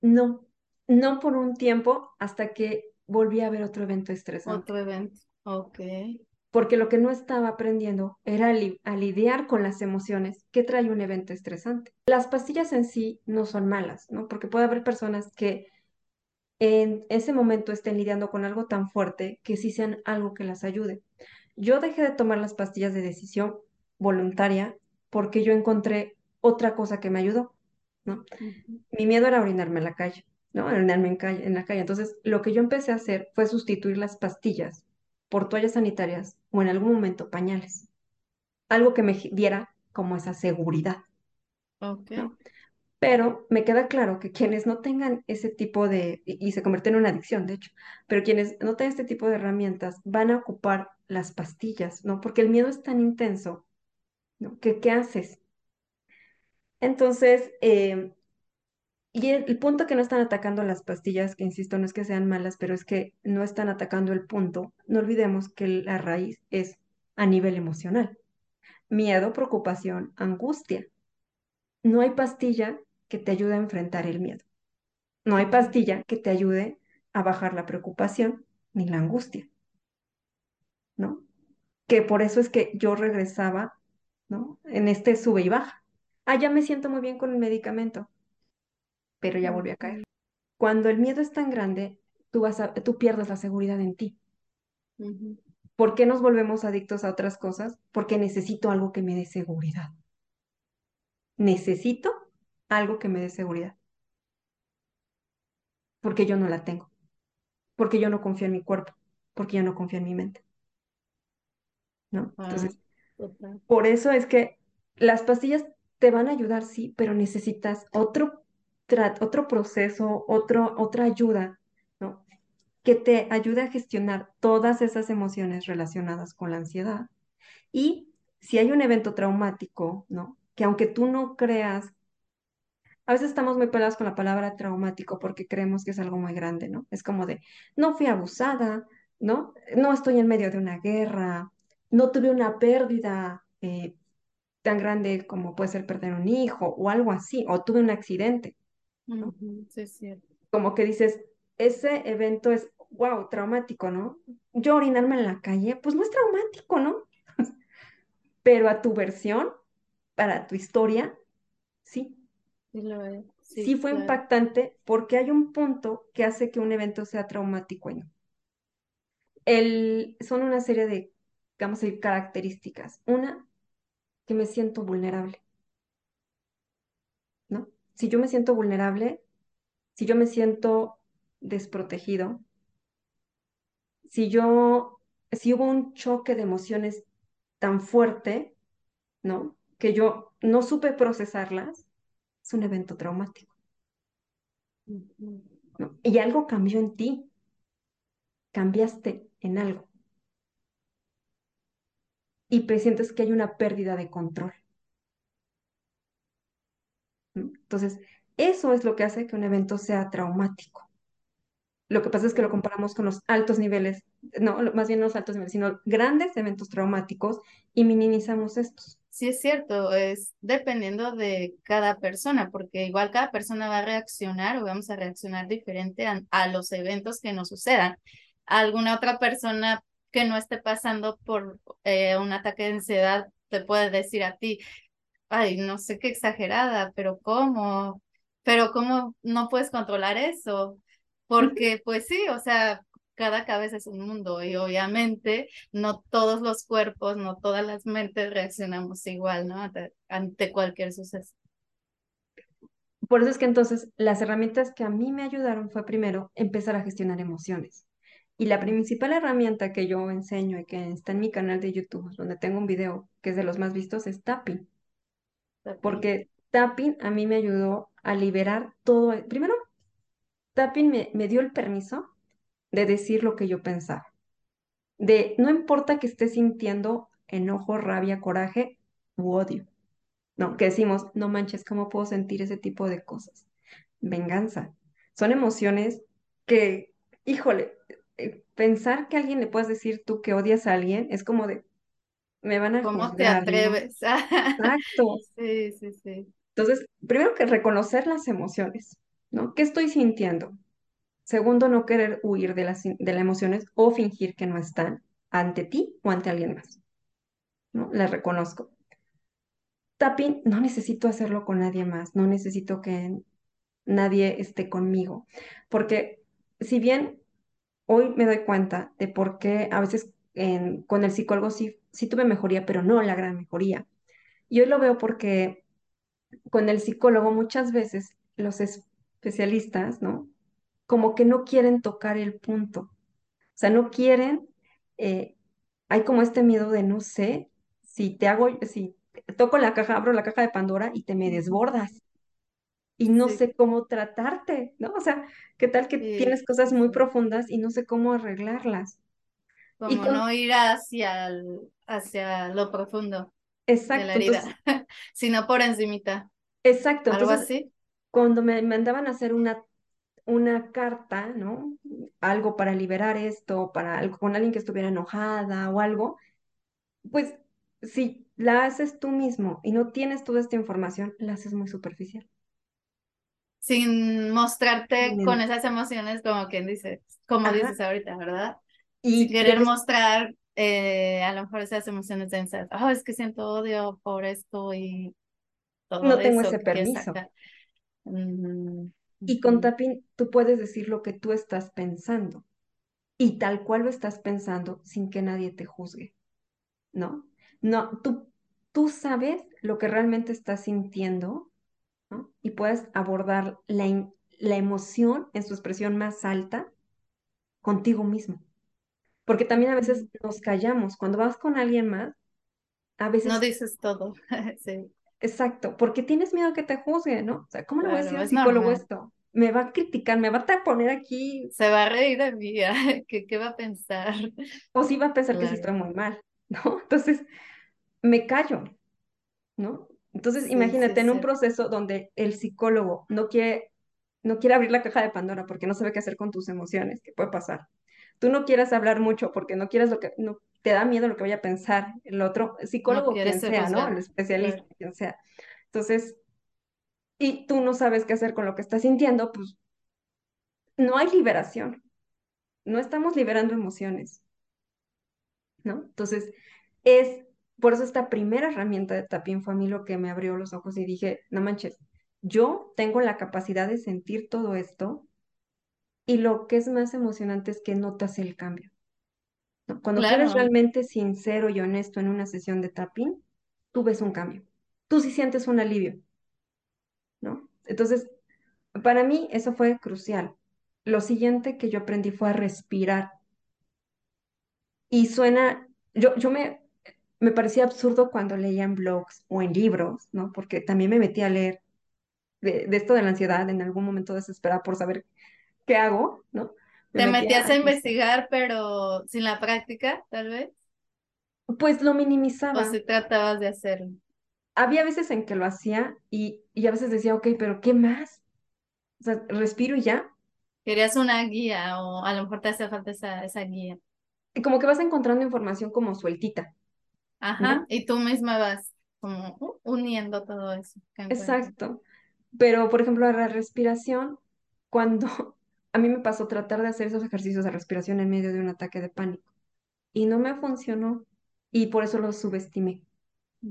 No, no por un tiempo hasta que volví a ver otro evento estresante. otro evento. Ok. Porque lo que no estaba aprendiendo era li- a lidiar con las emociones que trae un evento estresante. Las pastillas en sí no son malas, ¿no? Porque puede haber personas que en ese momento estén lidiando con algo tan fuerte que sí sean algo que las ayude. Yo dejé de tomar las pastillas de decisión voluntaria porque yo encontré otra cosa que me ayudó, ¿no? Mi miedo era orinarme en la calle. ¿no? En, en calle- en la calle. Entonces, lo que yo empecé a hacer fue sustituir las pastillas por toallas sanitarias o en algún momento pañales. Algo que me diera como esa seguridad. Pero me queda claro que quienes no tengan ese tipo de, y y se convierte en una adicción, de hecho, pero quienes no tengan este tipo de herramientas van a ocupar las pastillas, ¿no? Porque el miedo es tan intenso, ¿qué haces? Entonces, eh, y el, el punto que no están atacando las pastillas, que insisto, no es que sean malas, pero es que no están atacando el punto. No olvidemos que la raíz es a nivel emocional. Miedo, preocupación, angustia. No hay pastilla que te ayude a enfrentar el miedo. No hay pastilla que te ayude a bajar la preocupación ni la angustia, ¿no? Que por eso es que yo regresaba, ¿no? En este sube y baja. Ah, ya me siento muy bien con el medicamento, pero ya volví a caer. Cuando el miedo es tan grande, tú vas a, tú pierdes la seguridad en ti. ¿Por qué nos volvemos adictos a otras cosas? Porque necesito algo que me dé seguridad. Necesito algo que me dé seguridad, porque yo no la tengo, porque yo no confío en mi cuerpo, porque yo no confío en mi mente, ¿no? Ah, Entonces, Por eso es que las pastillas te van a ayudar, sí, pero necesitas otro, otro proceso, otro, otra ayuda, ¿no? Que te ayude a gestionar todas esas emociones relacionadas con la ansiedad. Y si hay un evento traumático, ¿no? Que aunque tú no creas, a veces estamos muy pelados con la palabra traumático porque creemos que es algo muy grande, ¿no? Es como de, no fui abusada, ¿no? No estoy en medio de una guerra, no tuve una pérdida. eh, tan grande como puede ser perder un hijo o algo así, o tuve un accidente, Sí, es cierto. Como que dices, ese evento es, wow, traumático, ¿no? Yo orinarme en la calle, pues no es traumático, ¿no? <laughs> Pero a tu versión, para tu historia, sí, Sí lo es. sí Sí, fue claro. impactante porque hay un punto que hace que un evento sea traumático. no. El, son una serie de, vamos a decir, características. Una, que me siento vulnerable, ¿no? Si yo me siento vulnerable, si yo me siento desprotegido, si yo, si hubo un choque de emociones tan fuerte, ¿no? Que yo no supe procesarlas, es un evento traumático. Y algo cambió en ti, cambiaste en algo y sientes que hay una pérdida de control. Entonces, eso es lo que hace que un evento sea traumático. Lo que pasa es que lo comparamos con los altos niveles, no, más bien no los altos niveles, sino grandes eventos traumáticos y minimizamos estos. Sí, es cierto, es dependiendo de cada persona, porque igual cada persona va a reaccionar o vamos a reaccionar diferente a, a los eventos que nos sucedan. Alguna otra persona que no esté pasando por eh, un ataque de ansiedad te puede decir a ti, ay, no sé qué exagerada, pero ¿cómo? Pero ¿cómo no puedes controlar eso? Porque pues sí, o sea, cada cabeza es un mundo y obviamente no todos los cuerpos, no todas las mentes reaccionamos igual, ¿no? Ante, ante cualquier suceso. Por eso es que entonces las herramientas que a mí me ayudaron fue primero empezar a gestionar emociones. Y la principal herramienta que yo enseño y que está en mi canal de YouTube, donde tengo un video que es de los más vistos, es tapping. Porque tapping a mí me ayudó a liberar todo. Primero, tapping me, me dio el permiso de decir lo que yo pensaba. De no importa que esté sintiendo enojo, rabia, coraje u odio. No, que decimos, no manches, ¿cómo puedo sentir ese tipo de cosas? Venganza. Son emociones que, híjole, pensar que a alguien le puedes decir tú que odias a alguien es como de, me van a ¿Cómo te atreves? <laughs> Exacto. Sí, sí, sí. Entonces, primero que reconocer las emociones, ¿no? ¿Qué estoy sintiendo? Segundo, no querer huir de las, de las emociones o fingir que no están ante ti o ante alguien más, ¿no? Las reconozco. Tapping, no necesito hacerlo con nadie más, no necesito que nadie esté conmigo, porque si bien hoy me doy cuenta de por qué a veces en- con el psicólogo sí, sí tuve mejoría, pero no la gran mejoría. Y hoy lo veo porque con el psicólogo muchas veces los especialistas, ¿no? como que no quieren tocar el punto. O sea, no quieren, eh, hay como este miedo de no sé si te hago, si toco la caja, abro la caja de Pandora y te me desbordas y no Sí, sé cómo tratarte, ¿no? O sea, ¿qué tal que sí, tienes cosas muy profundas y no sé cómo arreglarlas? Y Como con, no ir hacia, el- hacia lo profundo de la exacto, herida, entonces, <laughs> sino por encimita, exacto, algo entonces, así. cuando me mandaban a hacer una, una carta, ¿no? Algo para liberar esto, para algo con alguien que estuviera enojada o algo, pues si la haces tú mismo y no tienes toda esta información, la haces muy superficial. Sin mostrarte con esas emociones, como quien dice, como Ajá, dices ahorita, ¿verdad? Sin y, a querer veces mostrar eh, a lo mejor esas emociones densas. Oh, es que siento odio por esto y todo no tengo eso ese permiso. Y con tapping tú puedes decir lo que tú estás pensando y tal cual lo estás pensando sin que nadie te juzgue, ¿no? No, tú, tú sabes lo que realmente estás sintiendo, ¿no? Y puedes abordar la, la emoción en su expresión más alta contigo mismo. Porque también a veces Ujú. nos callamos. Cuando vas con alguien más, a No veces, dices todo. <laughs> Sí, exacto, porque tienes miedo que te juzgue, ¿no? O sea, ¿cómo le voy a decir al psicólogo normal. esto? Me va a criticar, me va a poner aquí, Se va a reír de mí, ¿qué, qué va a pensar? <laughs> o sí va a pensar que sí estoy muy mal, <laughs> ¿no? Entonces, me callo, ¿no? Entonces, sí, imagínate en un proceso donde el psicólogo no quiere, no quiere abrir la caja de Pandora porque no sabe qué hacer con tus emociones, ¿qué puede pasar? Tú no quieras hablar mucho porque no quieres lo que, no, te da miedo lo que vaya a pensar el otro, No psicólogo quieres quien sea, ¿no? El especialista, Claro. quien sea. Entonces, y tú no sabes qué hacer con lo que estás sintiendo, pues no hay liberación, no estamos liberando emociones, ¿no? Entonces, es por eso esta primera herramienta de Tapping fue a mí lo que me abrió los ojos y dije, no manches, yo tengo la capacidad de sentir todo esto y lo que es más emocionante es que notas el cambio. Cuando eres realmente sincero y honesto en una sesión de Tapping, tú ves un cambio, tú sí sientes un alivio, ¿no? Entonces, para mí eso fue crucial. Lo siguiente que yo aprendí fue a respirar y suena, yo, yo me, me parecía absurdo cuando leía en blogs o en libros, ¿no? Porque también me metí a leer de, de esto de la ansiedad en algún momento desesperada por saber qué hago, ¿no? Me te metía metías a investigar, pero sin la práctica, tal vez, Pues lo o minimizaba. si tratabas de hacerlo. Había veces en que lo hacía y, y a veces decía, ok, pero ¿qué más? O sea, respiro y ya. Querías una guía o a lo mejor te hace falta esa, esa guía. Y como que vas encontrando información como sueltita, Ajá, ¿no? y tú misma vas como uh, uniendo todo eso. Exacto. Pero, por ejemplo, la respiración, cuando <laughs> a mí me pasó tratar de hacer esos ejercicios de respiración en medio de un ataque de pánico y no me funcionó y por eso lo subestimé.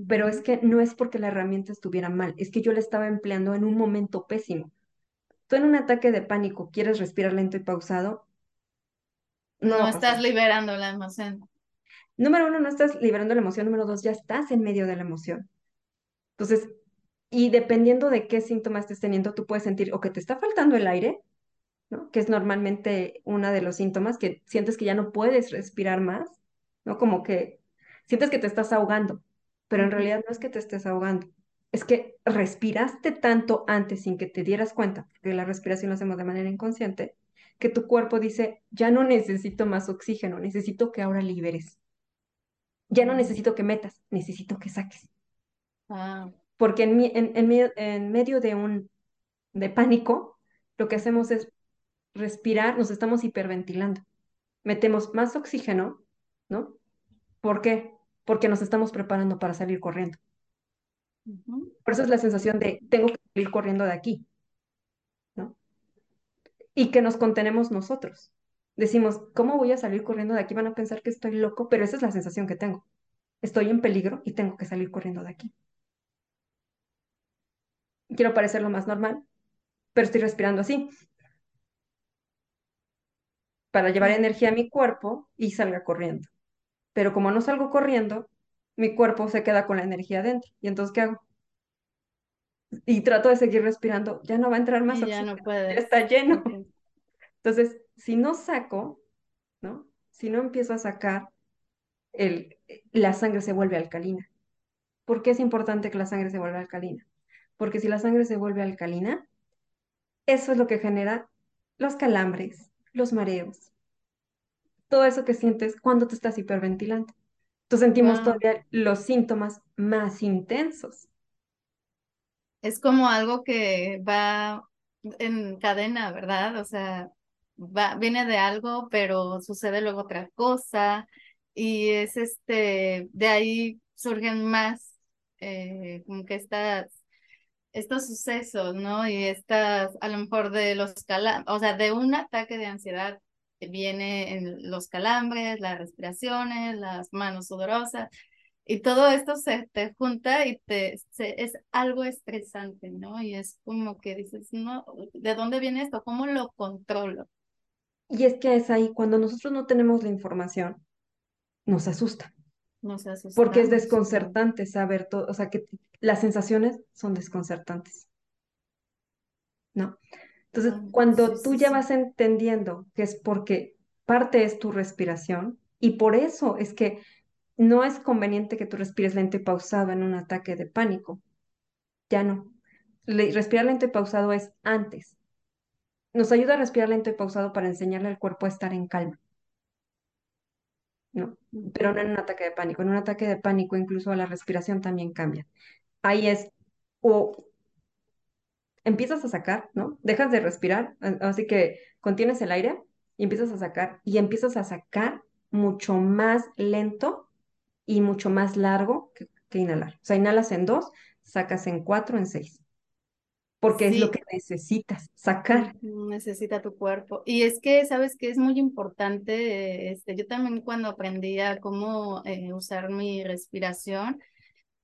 Pero es que no es porque la herramienta estuviera mal, es que yo la estaba empleando en un momento pésimo. Tú en un ataque de pánico quieres respirar lento y pausado, no No a estás liberando la emoción. Número uno, no estás liberando la emoción. Número dos, ya estás en medio de la emoción. Entonces, y dependiendo de qué síntomas estés teniendo, tú puedes sentir o que te está faltando el aire, ¿no? Que es normalmente uno de los síntomas, que sientes que ya no puedes respirar más, ¿no? Como que sientes que te estás ahogando, pero en realidad no es que te estés ahogando, es que respiraste tanto antes sin que te dieras cuenta, porque la respiración lo hacemos de manera inconsciente, que tu cuerpo dice, ya no necesito más oxígeno, necesito que ahora liberes, ya no necesito que metas, necesito que saques, Ah, porque en, mi- en, en mi- en medio de un de pánico, lo que hacemos es respirar, nos estamos hiperventilando. Metemos más oxígeno, ¿no? ¿Por qué? Porque nos estamos preparando para salir corriendo. Por eso es la sensación de tengo que salir corriendo de aquí, ¿no? Y que nos contenemos nosotros. Decimos, ¿cómo voy a salir corriendo de aquí? Van a pensar que estoy loco, pero esa es la sensación que tengo. Estoy en peligro y tengo que salir corriendo de aquí. Quiero parecer lo más normal, pero estoy respirando así para llevar energía a mi cuerpo y salga corriendo. Pero como no salgo corriendo, mi cuerpo se queda con la energía adentro. ¿Y entonces qué hago? Y trato de seguir respirando. Ya no va a entrar más Y ya no oxígeno, ya puedes. está lleno. Entonces, si no saco, ¿no? Si no empiezo a sacar, el, la sangre se vuelve alcalina. ¿Por qué es importante que la sangre se vuelva alcalina? Porque si la sangre se vuelve alcalina, eso es lo que genera los calambres, los mareos, todo eso que sientes cuando te estás hiperventilando. Entonces sentimos Wow. todavía los síntomas más intensos. Es como algo que va en cadena, ¿verdad? O sea, va, viene de algo, pero sucede luego otra cosa. Y es este, de ahí surgen más, eh, como que estas, estos sucesos, ¿no? Y estas, a lo mejor de los calambres, o sea, de un ataque de ansiedad viene en los calambres, las respiraciones, las manos sudorosas y todo esto se te junta y te se, es algo estresante, ¿no? Y es como que dices, no, ¿de dónde viene esto? ¿Cómo lo controlo? Y es que es ahí, cuando nosotros no tenemos la información, nos asusta, Nos porque es desconcertante saber todo, o sea, que las sensaciones son desconcertantes, ¿no? Entonces, sí, cuando tú sí, ya sí. vas entendiendo que es porque parte es tu respiración, y por eso es que no es conveniente que tú respires lento y pausado en un ataque de pánico, ya no. Le- respirar lento y pausado es antes. Nos ayuda a respirar lento y pausado para enseñarle al cuerpo a estar en calma, ¿no? Pero no en un ataque de pánico. En un ataque de pánico incluso la respiración también cambia. Ahí es, o empiezas a sacar, ¿no? Dejas de respirar, así que contienes el aire y empiezas a sacar, y empiezas a sacar mucho más lento y mucho más largo que, que inhalar. O sea, inhalas en dos, sacas en cuatro, en seis, porque es lo que necesitas sacar. necesita tu cuerpo. Y es que, ¿sabes que Es muy importante, este, yo también cuando aprendí a cómo eh, usar mi respiración,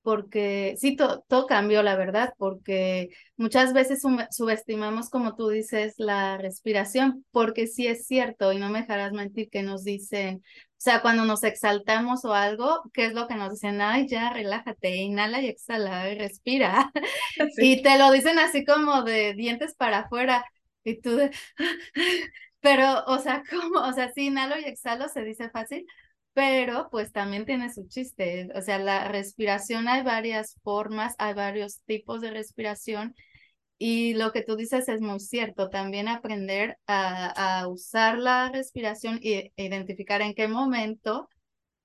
porque sí, to- todo cambió, la verdad, porque muchas veces subestimamos, como tú dices, la respiración, porque sí es cierto, y no me dejarás mentir que nos dicen, o sea, cuando nos exaltamos o algo, ¿qué es lo que nos dicen? Ay, ya, relájate, inhala y exhala, y respira. <laughs> <laughs> Sí. Y te lo dicen así como de dientes para afuera, y tú de... <laughs> Pero, o sea, como, o sea, sí, inhalo y exhalo se dice fácil, pero pues también tiene su chiste. O sea, la respiración hay varias formas, hay varios tipos de respiración y lo que tú dices es muy cierto. También aprender a, a usar la respiración e identificar en qué momento,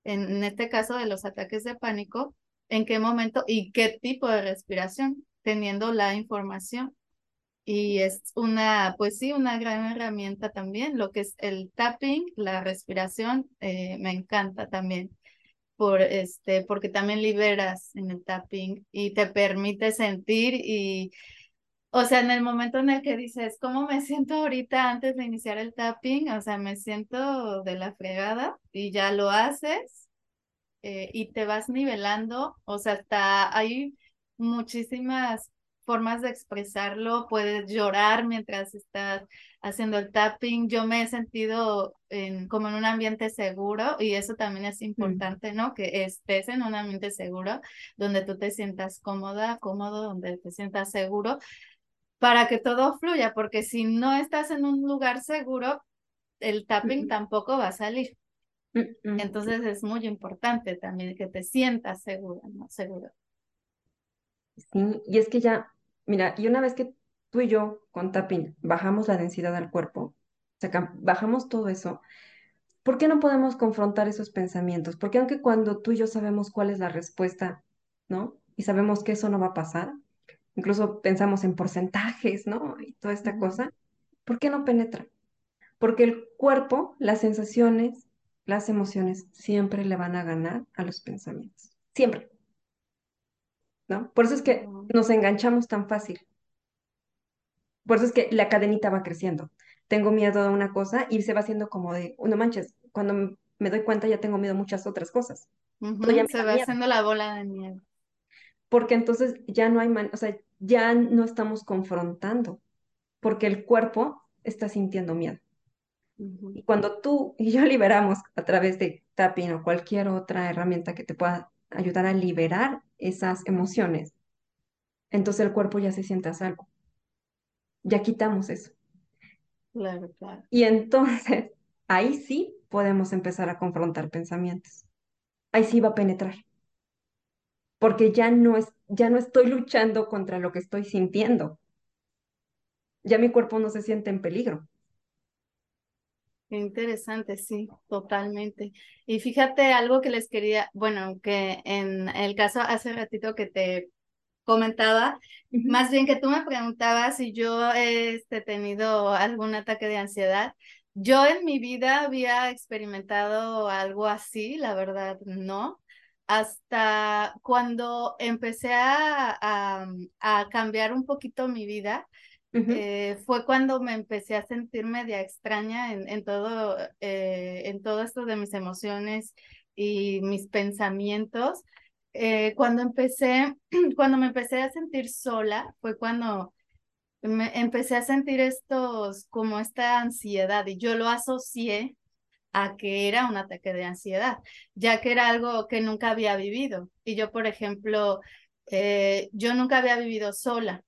en, en este caso de los ataques de pánico, en qué momento y qué tipo de respiración, teniendo la información. Y es una, pues sí, una gran herramienta también. Lo que es el tapping, la respiración, eh, me encanta también por este, porque también liberas en el tapping y te permite sentir y, o sea, en el momento en el que dices, ¿cómo me <laughs> siento ahorita antes de iniciar el tapping? O sea, me siento de la fregada y ya lo haces eh, y te vas nivelando, o sea, hasta hay muchísimas formas de expresarlo, puedes llorar mientras estás haciendo el tapping, yo me he sentido en, como en un ambiente seguro y eso también es Mm, importante, ¿no? Que estés en un ambiente seguro, donde tú te sientas cómoda, cómodo, donde te sientas seguro, para que todo fluya, porque si no estás en un lugar seguro, el tapping mm, tampoco va a salir. mm, Entonces es muy importante también que te sientas segura, ¿no? Seguro. Sí, y es que ya, mira, y una vez que tú y yo con tapping bajamos la densidad al cuerpo, saca- bajamos todo eso, ¿por qué no podemos confrontar esos pensamientos? Porque aunque cuando tú y yo sabemos cuál es la respuesta, ¿no? Y sabemos que eso no va a pasar, incluso pensamos en porcentajes, ¿no? Y toda esta cosa, ¿por qué no penetra? Porque el cuerpo, las sensaciones, las emociones siempre le van a ganar a los pensamientos. Siempre, ¿no? Por eso es que nos enganchamos tan fácil. Por eso es que la cadenita va creciendo. Tengo miedo a una cosa y se va haciendo como de, "Oh, no manches, cuando me doy cuenta ya tengo miedo a muchas otras cosas. Me Se va miedo. haciendo la bola de nieve. Porque entonces ya no hay man, o sea, ya no estamos confrontando, porque el cuerpo está sintiendo miedo. Y cuando tú y yo <laughs> liberamos a través de tapping o cualquier otra herramienta que te pueda ayudar a liberar esas emociones, entonces el cuerpo ya se siente a salvo. Ya quitamos eso. Claro, claro. Y entonces, <laughs> ahí sí podemos empezar a confrontar pensamientos. Ahí sí va a penetrar. Porque ya no es, ya no estoy luchando contra lo que estoy sintiendo. Ya mi cuerpo no se siente en peligro. Qué interesante, sí, totalmente. Y fíjate algo que les quería, bueno, que en el caso hace ratito que te comentaba, más bien que tú me preguntabas si yo he este, tenido algún ataque de ansiedad. Yo en mi vida había experimentado algo así, la verdad, no. Hasta cuando empecé a, a, a cambiar un poquito mi vida, eh, fue cuando me empecé a sentir media extraña en, en todo, eh, en todo esto de mis emociones y mis pensamientos. Eh, cuando empecé, <clears throat> cuando me empecé a sentir sola, fue cuando me empecé a sentir estos, como esta ansiedad y yo lo asocié a que era un ataque de ansiedad, ya que era algo que nunca había vivido. Y yo, por ejemplo, yo nunca había vivido sola.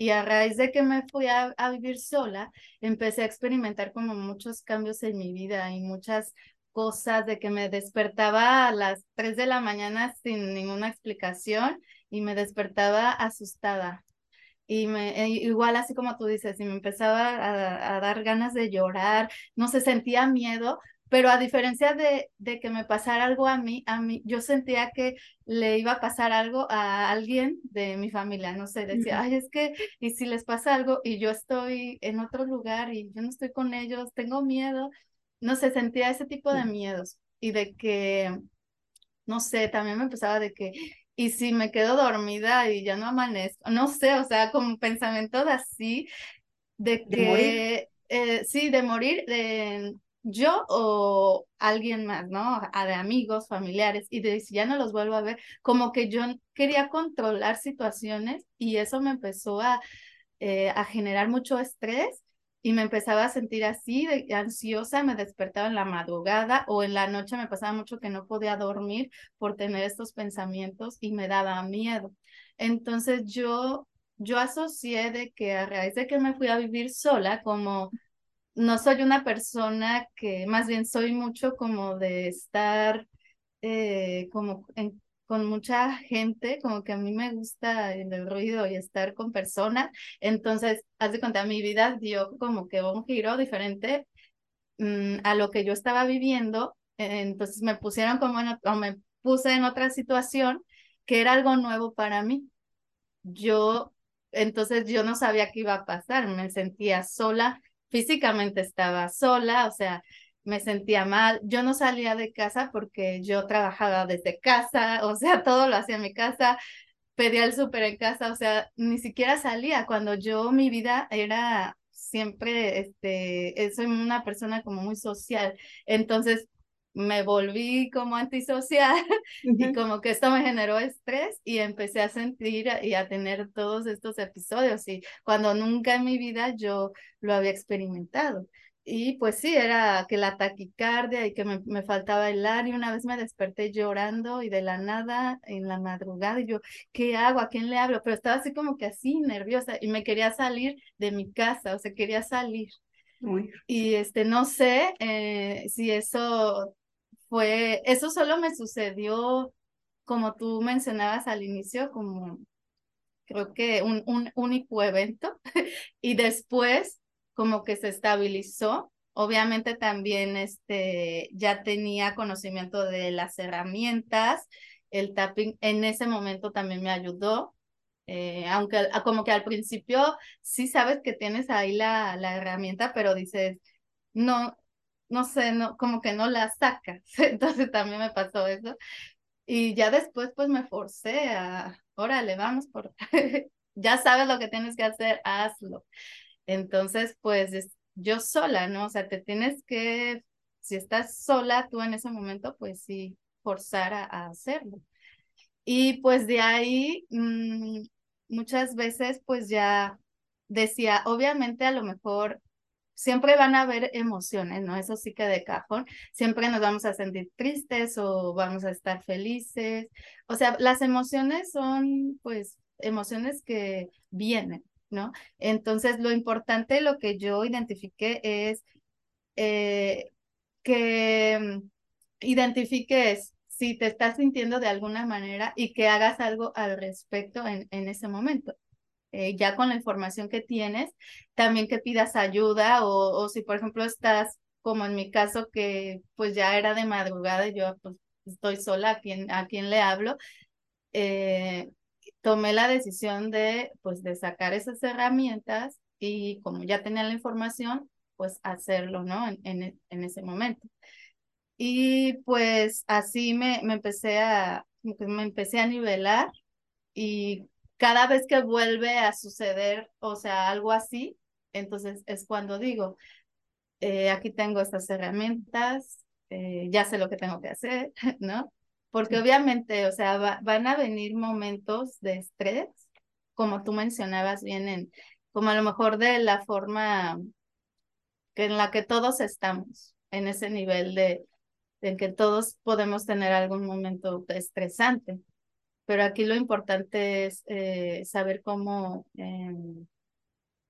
Y a raíz de que me fui a, vivir sola, empecé a experimentar como muchos cambios en mi vida y muchas cosas de que me despertaba a las 3 de la mañana sin ninguna explicación y me despertaba asustada. Y me, e, igual así como tú dices, y me empezaba a, a dar ganas de llorar, no se sentía miedo, pero a diferencia de, de, que me pasara algo a mí, a mí, yo sentía que le iba a pasar algo a alguien de mi familia, no sé, decía, ay, es que, y si les pasa algo y yo estoy en otro lugar y yo no estoy con ellos, tengo miedo, no sé, sentía ese tipo de miedos y de que, no sé, también me empezaba de que, y si me quedo dormida y ya no amanezco, no sé, o sea, como pensamientos así, de que, eh, sí, de morir, de yo o alguien más, ¿no? A de amigos, familiares, y de si ya no los vuelvo a ver, como que yo quería controlar situaciones y eso me empezó a, eh, a generar mucho estrés y me empezaba a sentir así, de, ansiosa, me despertaba en la madrugada o en la noche me pasaba mucho que no podía dormir por tener estos pensamientos y me daba miedo. Entonces yo, yo asocié de que a raíz de que me fui a vivir sola, como no soy una persona que, más bien soy mucho como de estar eh, como con mucha gente, como que a mí me gusta el ruido y estar con personas. Entonces, haz de cuenta, mi vida dio como que un giro diferente mm, a lo que yo estaba viviendo. Entonces me pusieron como en, o me puse en otra situación que era algo nuevo para mí. Yo, entonces yo no sabía qué iba a pasar, me sentía sola físicamente estaba sola, o sea, me sentía mal. Yo no salía de casa porque yo trabajaba desde casa, <laughs> o sea, todo lo hacía en mi casa, pedía el súper en casa, o sea, ni siquiera salía cuando yo mi vida era siempre, este, soy una persona como muy social. Entonces, me volví como antisocial <laughs> y como que esto me generó estrés y empecé a sentir y a tener todos estos episodios y cuando nunca en mi vida yo lo había experimentado. Y pues sí, era que la taquicardia y que me, me faltaba el aire. Una vez me desperté llorando y de la nada en la madrugada y yo, ¿qué hago? ¿A quién le hablo? Pero estaba así como que así nerviosa y me quería salir de mi casa, o sea, quería salir. Y este, no sé eh, si eso fue, eso solo me sucedió, como tú mencionabas al inicio, como creo que un, un único evento, <laughs> y después como que se estabilizó. Obviamente también este, ya tenía conocimiento de las herramientas, el tapping en ese momento también me ayudó, eh, aunque como que al principio sí sabes que tienes ahí la, la herramienta, pero dices, no, no sé, no, como que no la sacas. <laughs> Entonces también me pasó eso. Y ya después pues me forcé a, órale, vamos por, <laughs> ya sabes lo que tienes que hacer, hazlo. Entonces pues yo sola, ¿no? O sea, te tienes que, si estás sola tú en ese momento, pues sí, forzar a, hacerlo. Y pues de ahí mm, muchas veces pues ya decía, obviamente a lo mejor siempre van a haber emociones, ¿no? Eso sí que de cajón. Siempre nos vamos a sentir tristes o vamos a estar felices. O sea, las emociones son, pues, emociones que vienen. ¿no? Entonces, lo importante, lo que yo identifiqué es eh, que mm, identifiques si te estás sintiendo de alguna manera y que hagas algo al respecto en, en ese momento. Eh, ya con la información que tienes, también que pidas ayuda o, o si por ejemplo estás como en mi caso que pues ya era de madrugada y yo pues estoy sola, ¿a quién, a quién le hablo? Eh, tomé la decisión de pues de sacar esas herramientas y como ya tenía la información, pues hacerlo, ¿no? En, en, en ese momento. Y pues así me, me empecé a, me empecé a nivelar y cada vez que vuelve a suceder, o sea, algo así, entonces es cuando digo, eh, aquí tengo estas herramientas, eh, ya sé lo que tengo que hacer, <laughs> ¿no? Porque obviamente, o sea, van a venir momentos de estrés, como tú mencionabas bien, en, como a lo mejor de la forma que en la que todos estamos, en ese nivel de, en que todos podemos tener algún momento estresante pero aquí lo importante es eh, saber cómo, em,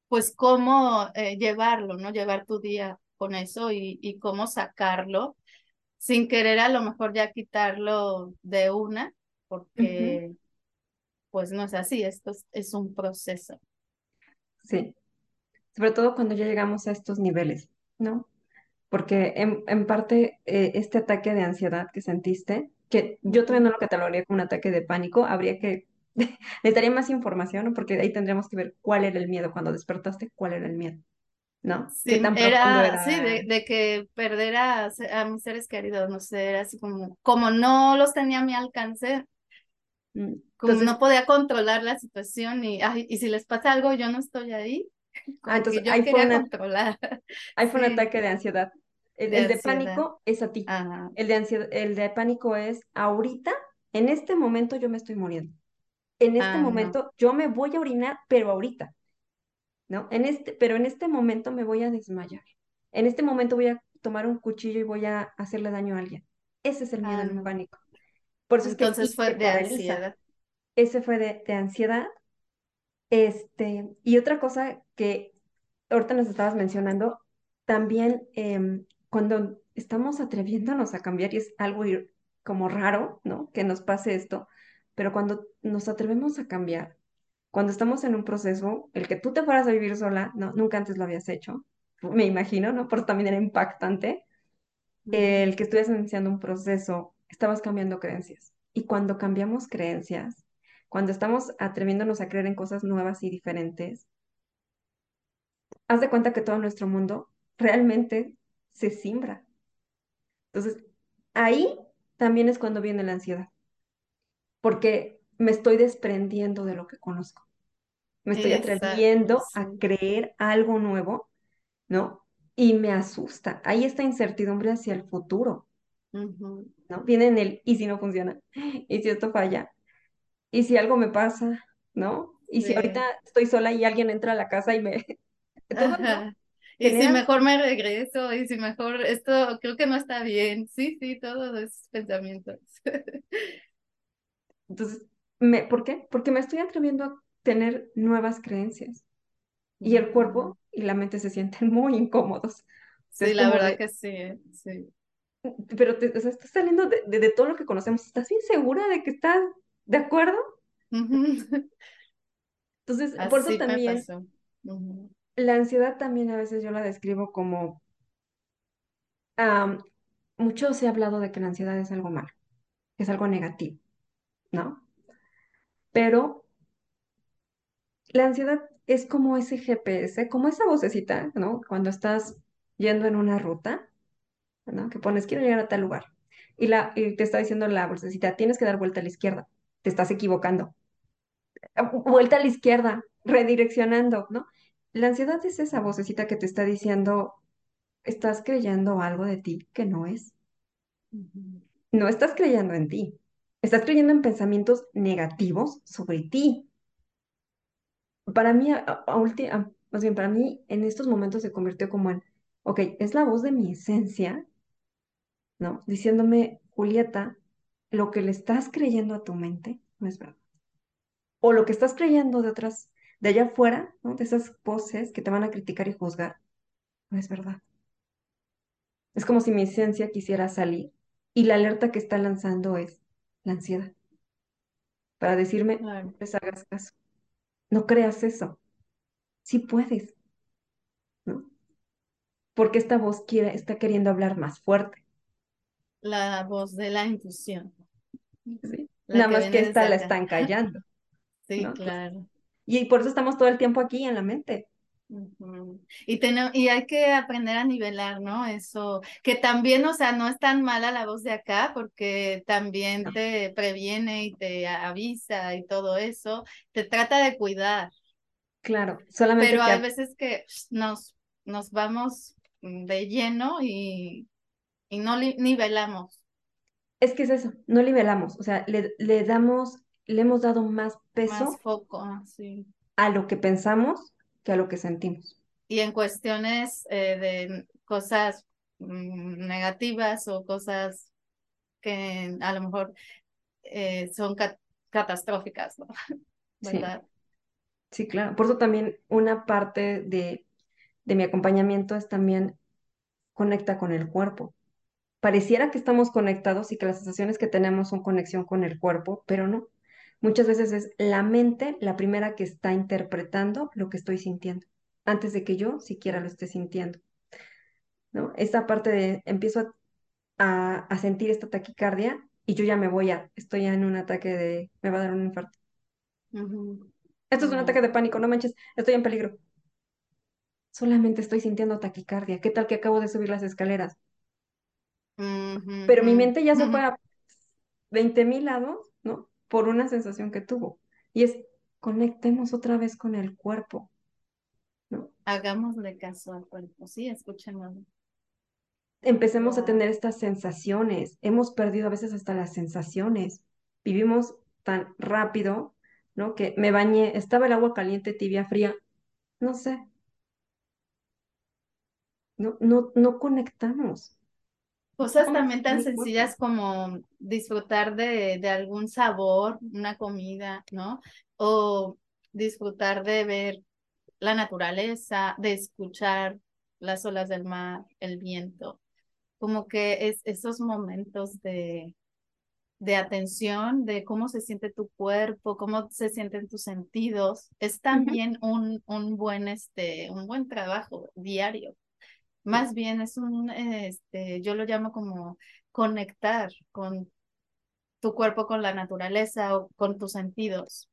pues cómo eh, llevarlo, ¿no? Llevar tu día con eso y, y cómo sacarlo sin querer a lo mejor ya quitarlo de una, porque pues no es así, esto es, es un proceso. Sí, sobre todo cuando ya llegamos a estos niveles, ¿no? Porque en, en parte eh, este ataque de ansiedad que sentiste, que yo todavía no lo catalogaría como un ataque de pánico, habría que, <laughs> necesitaría más información, ¿no? Porque ahí tendríamos que ver cuál era el miedo, cuando despertaste, cuál era el miedo, ¿no? ¿Qué Sí, tan era, era? sí, de, de que perder a, mis seres queridos, no sé, era así como, como no los tenía a mi alcance, Mm, como Entonces, no podía controlar la situación y, ay, y si les pasa algo, yo no estoy ahí, ah, entonces yo ahí fue una, <laughs> ahí fue un ataque de ansiedad. El, de el de ansiedad. pánico es a ti. Ajá, El de ansiedad, el de pánico es ahorita, en este momento yo me estoy muriendo. En este ajá, momento yo me voy a orinar, pero ahorita. ¿no? En este, pero en este momento me voy a desmayar. En este momento voy a tomar un cuchillo y voy a hacerle daño a alguien. Ese es el miedo, ah, el no. pánico. Por eso es que Entonces fue de paraliza. ansiedad. Ese fue de, de ansiedad. Este, y otra cosa que ahorita nos estabas mencionando, también em, cuando estamos atreviéndonos a cambiar, y es algo como raro, ¿no? Que nos pase esto, pero cuando nos atrevemos a cambiar, cuando estamos en un proceso, el que tú te fueras a vivir sola, no, nunca antes lo habías hecho, me imagino, ¿no? Por también era impactante. El que estuvieras iniciando un proceso, estabas cambiando creencias. Y cuando cambiamos creencias, cuando estamos atreviéndonos a creer en cosas nuevas y diferentes, haz de cuenta que todo nuestro mundo realmente se simbra. Entonces, ahí también es cuando viene la ansiedad, porque me estoy desprendiendo de lo que conozco. Me estoy atreviendo a creer algo nuevo ¿no? Y me asusta. Hay esta incertidumbre hacia el futuro. ¿no? Viene en el, ¿y si no funciona? ¿Y si esto falla? ¿Y si algo me pasa? ¿No? ¿Y si ahorita estoy sola y alguien entra a la casa y me... <laughs> Todo. Y si mejor me regreso, y si mejor esto creo que no está bien. Sí, sí, todos esos pensamientos. <laughs> Entonces, me... ¿por qué? Porque me estoy atreviendo a tener nuevas creencias. Y el cuerpo y la mente se sienten <laughs> muy incómodos. Sí, Es la verdad de, que sí, ¿eh? sí. pero te, o sea, estás saliendo de, de, de todo lo que conocemos. ¿Estás bien segura de que estás de acuerdo? <laughs> Entonces, por eso también. La ansiedad también a veces yo la describo como, am, mucho se ha hablado de que la ansiedad es algo malo, es algo negativo, ¿no? Pero la ansiedad es como ese GPS, como esa vocecita, ¿no? Cuando estás yendo en una ruta, ¿no? Que pones, quiero llegar a tal lugar. Y, la, y te está diciendo la vocecita, tienes que dar vuelta a la izquierda, te estás equivocando. Vuelta a la izquierda, redireccionando, ¿no? La ansiedad es esa vocecita que te está diciendo, estás creyendo algo de ti que no es. No estás creyendo en ti, estás creyendo en pensamientos negativos sobre ti. Para mí, a, a ulti- a- más bien, para mí, en estos momentos se convirtió como en, ok, es la voz de mi esencia, ¿no? Diciéndome, Julieta, lo que le estás creyendo a tu mente no es verdad. O lo que estás creyendo de otras, de allá afuera, ¿no? De esas voces que te van a criticar y juzgar, no es verdad. Es como si mi esencia quisiera salir y la alerta que está lanzando es la ansiedad, para decirme, no les hagas caso, no creas eso, sí puedes, ¿no? Porque esta voz quiere, está queriendo hablar más fuerte, La voz de la intuición, ¿sí? la Nada que más que esta la están callando, <laughs> ¿no? Sí, Entonces, claro. Y por eso estamos todo el tiempo aquí en la mente. Y, y hay que aprender a nivelar, ¿no? Eso, que también, o sea, no es tan mala la voz de acá, porque también te previene y te avisa y todo eso, te trata de cuidar, Claro, solamente pero que hay a- veces que nos, nos vamos de lleno y, y no nivelamos es que es eso, no nivelamos, o sea, le, le damos, le hemos dado más más peso foco, así. a lo que pensamos que a lo que sentimos. Y en cuestiones eh, de cosas mm, negativas o cosas que a lo mejor eh, son ca- catastróficas, ¿no? <laughs> Sí, sí, claro. Por eso también una parte de, de mi acompañamiento es también conecta con el cuerpo. Pareciera que estamos conectados y que las sensaciones que tenemos son conexión con el cuerpo, pero no. Muchas veces es la mente la primera que está interpretando lo que estoy sintiendo, antes de que yo siquiera lo esté sintiendo, ¿no? Esta parte de empiezo a, a, sentir esta taquicardia y yo ya me voy a, estoy ya en un ataque de, me va a dar un infarto. Esto es un ataque de pánico, no manches, estoy en peligro. Solamente estoy sintiendo taquicardia. ¿Qué tal que acabo de subir las escaleras? Pero mi mente ya se fue a veinte mil lados, ¿no? Por una sensación que tuvo. Y es, conectemos otra vez con el cuerpo, ¿no? Hagámosle caso al cuerpo, sí, escuchémoslo. Empecemos a tener estas sensaciones. Hemos perdido a veces hasta las sensaciones. Vivimos tan rápido, ¿no? Que me bañé, estaba el agua caliente, tibia, fría, no sé, no, no, no conectamos. Cosas también tan sencillas como disfrutar de, de algún sabor, una comida, ¿no? O disfrutar de ver la naturaleza, de escuchar las olas del mar, el viento. Como que es esos momentos de, de atención, de cómo se siente tu cuerpo, cómo se sienten tus sentidos, es también un, un buen, este, un buen trabajo diario. Más bien es un, este, yo lo llamo como conectar con tu cuerpo, con la naturaleza o con tus sentidos.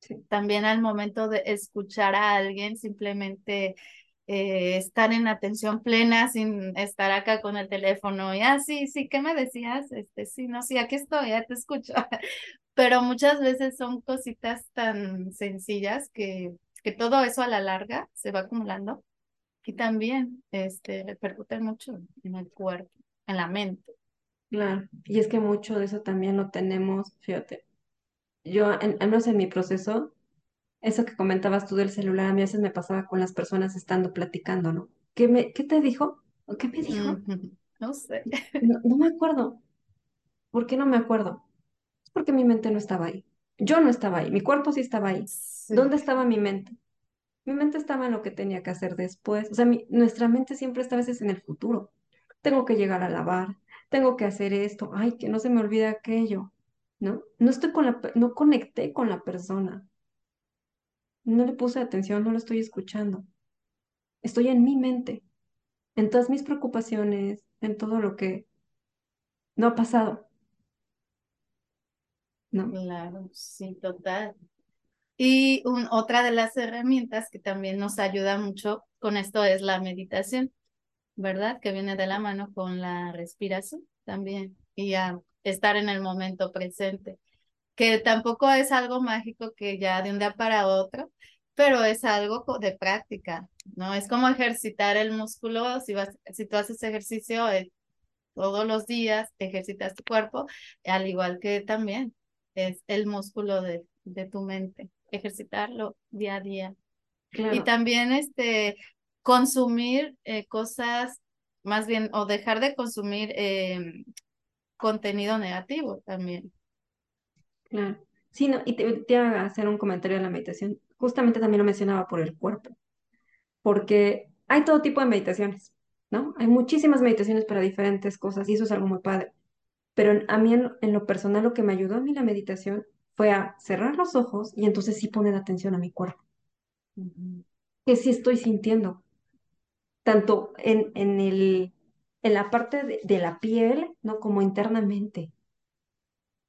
sí, También al momento de escuchar a alguien, simplemente eh, estar en atención plena sin estar acá con el teléfono y, ah, sí, sí, ¿qué me decías? Este, sí, no, sí, aquí estoy, ya te escucho. <laughs> Pero muchas veces son cositas tan sencillas que, que todo eso a la larga se va acumulando y también este, repercute mucho en el cuerpo, en la mente. claro. Y es que mucho de eso también lo tenemos, fíjate. Yo, en, al menos en mi proceso, eso que comentabas tú del celular, a mí a veces me pasaba con las personas estando platicando, ¿no? ¿Qué me, qué te dijo? ¿O qué me dijo? No sé. No, no me acuerdo. ¿Por qué no me acuerdo? Es porque mi mente no estaba ahí. Yo no estaba ahí, mi cuerpo sí estaba ahí. Sí, ¿Dónde estaba mi mente? Mi mente estaba en lo que tenía que hacer después. O sea, nuestra mente siempre está a veces en el futuro. Tengo que llegar a lavar, tengo que hacer esto, ay, que no se me olvide aquello, ¿no? No estoy con la, no conecté con la persona, no le puse atención, no lo estoy escuchando. Estoy en mi mente, en todas mis preocupaciones, en todo lo que no ha pasado, ¿no? claro, sí, total. Y un- otra de las herramientas que también nos ayuda mucho con esto es la meditación, ¿verdad? Que viene de la mano con la respiración también y a estar en el momento presente, que tampoco es algo mágico que ya de un día para otro, pero es algo de práctica, ¿no? Es como ejercitar el músculo, si vas, si tú haces ejercicio eh, todos los días, ejercitas tu cuerpo, al igual que también es el músculo de, de tu mente, ejercitarlo día a día. Y también este, consumir eh, cosas, más bien, o dejar de consumir eh, contenido negativo también. claro. Sí, no, y te, te iba a hacer un comentario de la meditación. justamente también lo mencionaba por el cuerpo, porque hay todo tipo de meditaciones, ¿no? Hay muchísimas meditaciones para diferentes cosas y eso es algo muy padre. Pero a mí en, en lo personal lo que me ayudó a mí la meditación fue a cerrar los ojos y entonces sí poner atención a mi cuerpo, que sí estoy sintiendo, tanto en, en el, en la parte de, de la piel, ¿no? Como internamente,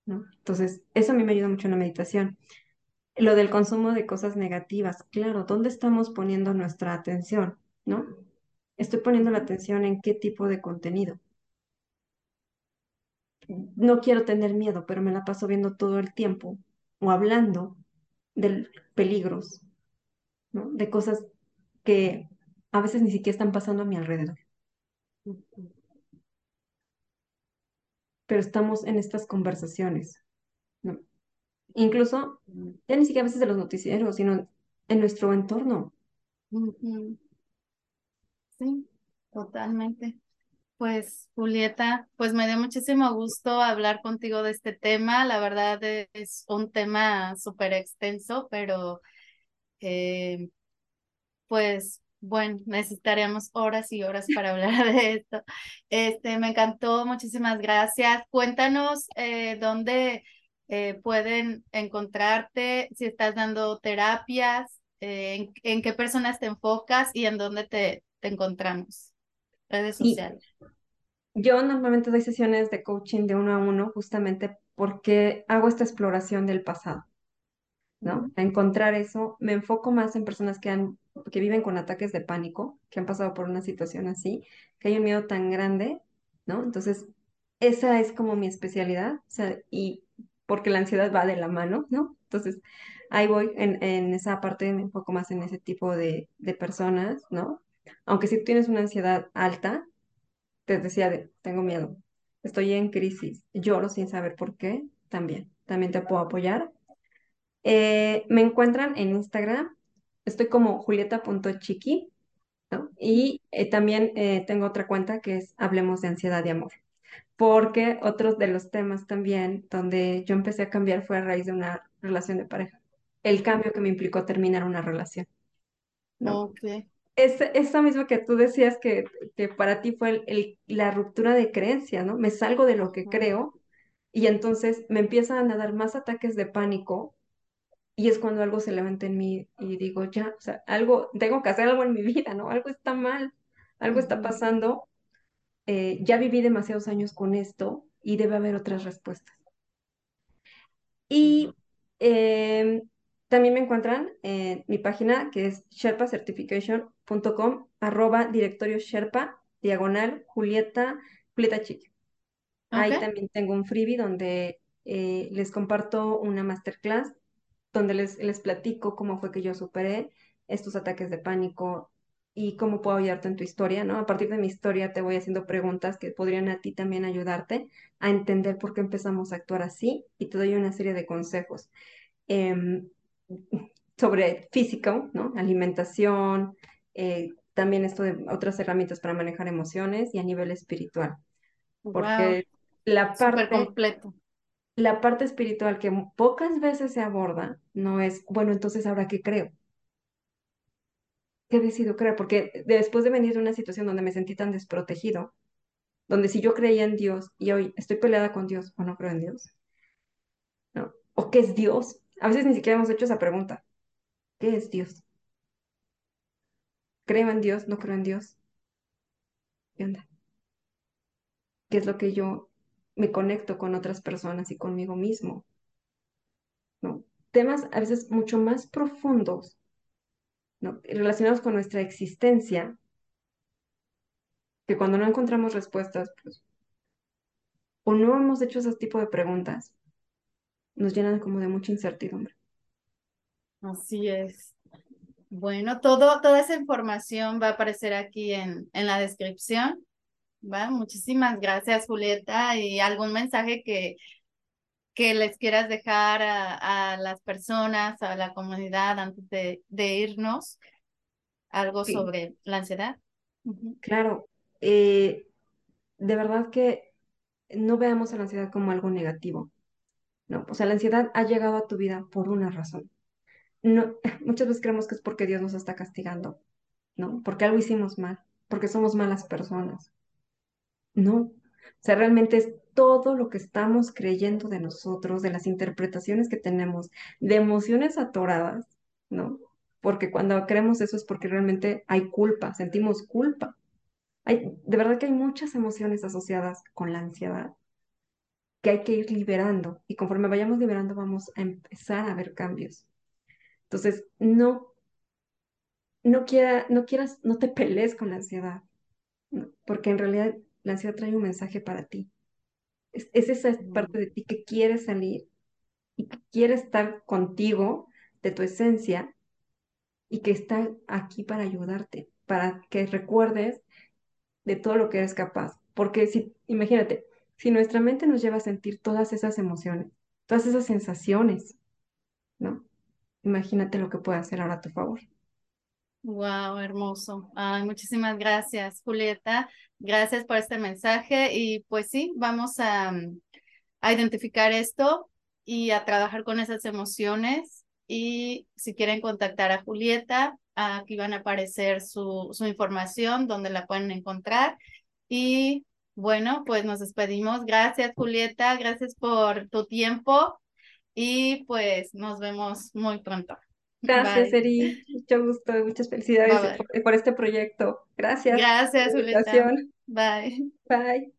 ¿no? Entonces, eso a mí me ayuda mucho en la meditación. Lo del consumo de cosas negativas, claro, ¿dónde estamos poniendo nuestra atención, ¿no? Estoy poniendo la atención en qué tipo de contenido. No quiero tener miedo, pero me la paso viendo todo el tiempo o hablando de peligros. De cosas que a veces ni siquiera están pasando a mi alrededor, pero estamos en estas conversaciones, ¿no? Incluso ya ni siquiera a veces de los noticieros, sino en nuestro entorno. Sí, totalmente. Pues, Julieta, pues me dio muchísimo gusto hablar contigo de este tema. La verdad es un tema súper extenso, pero eh, pues bueno, necesitaríamos horas y horas para hablar <laughs> de esto. Este, me encantó, muchísimas gracias. Cuéntanos eh, dónde eh, pueden encontrarte, si estás dando terapias, en, qué personas te enfocas y en dónde te encontramos. Redes Y sociales. yo normalmente doy sesiones de coaching de uno a uno justamente porque hago esta exploración del pasado. ¿no? A encontrar eso, me enfoco más en personas que han, que viven con ataques de pánico, que han pasado por una situación así, que hay un miedo tan grande, ¿no? Entonces, esa es como mi especialidad, o sea, y porque la ansiedad va de la mano, ¿no? Entonces, ahí voy en, en esa parte, me enfoco más en ese tipo de, de personas, ¿no? Aunque si tienes una ansiedad alta, te decía de, tengo miedo, estoy en crisis, lloro sin saber por qué, también, también te puedo apoyar eh, me encuentran en Instagram, estoy como julieta.chiqui, ¿no? Y eh, también eh, tengo otra cuenta que es Hablemos de Ansiedad y Amor, porque otros de los temas también donde yo empecé a cambiar fue a raíz de una relación de pareja, el cambio que me implicó terminar una relación, ¿no? Ok. Es, eso mismo que tú decías que, que para ti fue el- el- la ruptura de creencia, ¿no? Me salgo de lo que creo y entonces me empiezan a dar más ataques de pánico Y es cuando algo se levanta en mí y digo, ya, o sea, algo, tengo que hacer algo en mi vida, ¿no? Algo está mal, algo está pasando. eh, ya viví demasiados años con esto y debe haber otras respuestas. Y también me encuentran en mi página que es sherpacertification.com, arroba directorio sherpa, diagonal, Julieta, Julieta. Ok. Ahí también tengo un freebie donde eh, les comparto una masterclass donde les, les platico cómo fue que yo superé estos ataques de pánico y cómo puedo ayudarte en tu historia, ¿no? A partir de mi historia te voy haciendo preguntas que podrían a ti también ayudarte a entender por qué empezamos a actuar así y te doy una serie de consejos em, sobre físico, ¿no? Alimentación, eh, también esto de otras herramientas para manejar emociones y a nivel espiritual, Wow, porque la parte completo. la parte espiritual que pocas veces se aborda no es, bueno, entonces ahora qué creo, qué decido creer, porque después de venir de una situación donde me sentí tan desprotegido, donde si yo creía en Dios y hoy estoy peleada con Dios o no creo en Dios, ¿no? ¿O qué es Dios? A veces ni siquiera hemos hecho esa pregunta, ¿qué es Dios? ¿Creo en Dios? ¿No creo en Dios? ¿Qué onda? ¿Qué es lo que yo me conecto con otras personas y conmigo mismo? Temas a veces mucho más profundos. Relacionados con nuestra existencia que cuando no encontramos respuestas, pues, o no hemos hecho ese tipo de preguntas, nos llenan como de mucha incertidumbre. Así es. Bueno, todo, toda esa información va a aparecer aquí en, en la descripción. ¿va? Muchísimas gracias, Julieta. ¿Y algún mensaje que, que les quieras dejar a, a las personas, a la comunidad antes de, de irnos? Algo Sí, sobre la ansiedad. Claro, eh, de verdad que no veamos a la ansiedad como algo negativo, ¿no? O sea, la ansiedad ha llegado a tu vida por una razón. no, <laughs> muchas veces creemos que es porque Dios nos está castigando, ¿no? Porque algo hicimos mal, porque somos malas personas. No, o sea, realmente es todo lo que estamos creyendo de nosotros, de las interpretaciones que tenemos, de emociones atoradas, ¿no? Porque cuando creemos eso es porque realmente hay culpa, sentimos culpa. Hay, de verdad que hay muchas emociones asociadas con la ansiedad que hay que ir liberando y conforme vayamos liberando vamos a empezar a ver cambios. Entonces, no, no, quiera, no quieras, no te pelees con la ansiedad, ¿no? porque en realidad la ansiedad trae un mensaje para ti. Es, es esa parte de ti que quiere salir y que quiere estar contigo, de tu esencia, y que está aquí para ayudarte, para que recuerdes de todo lo que eres capaz. Porque si, imagínate, si nuestra mente nos lleva a sentir todas esas emociones, todas esas sensaciones, ¿no? Imagínate lo que puede hacer ahora a tu favor. Wow, hermoso. Muchísimas gracias, Julieta. Gracias por este mensaje y pues sí, vamos a, a identificar esto y a trabajar con esas emociones. Y si quieren contactar a Julieta, aquí van a aparecer su, su información, donde la pueden encontrar. Y bueno, pues nos despedimos. Gracias, Julieta. Gracias por tu tiempo y pues nos vemos muy pronto. Gracias, Eri. Mucho gusto, muchas felicidades por, por, este proyecto. Gracias. Gracias, Julieta. Bye. Bye.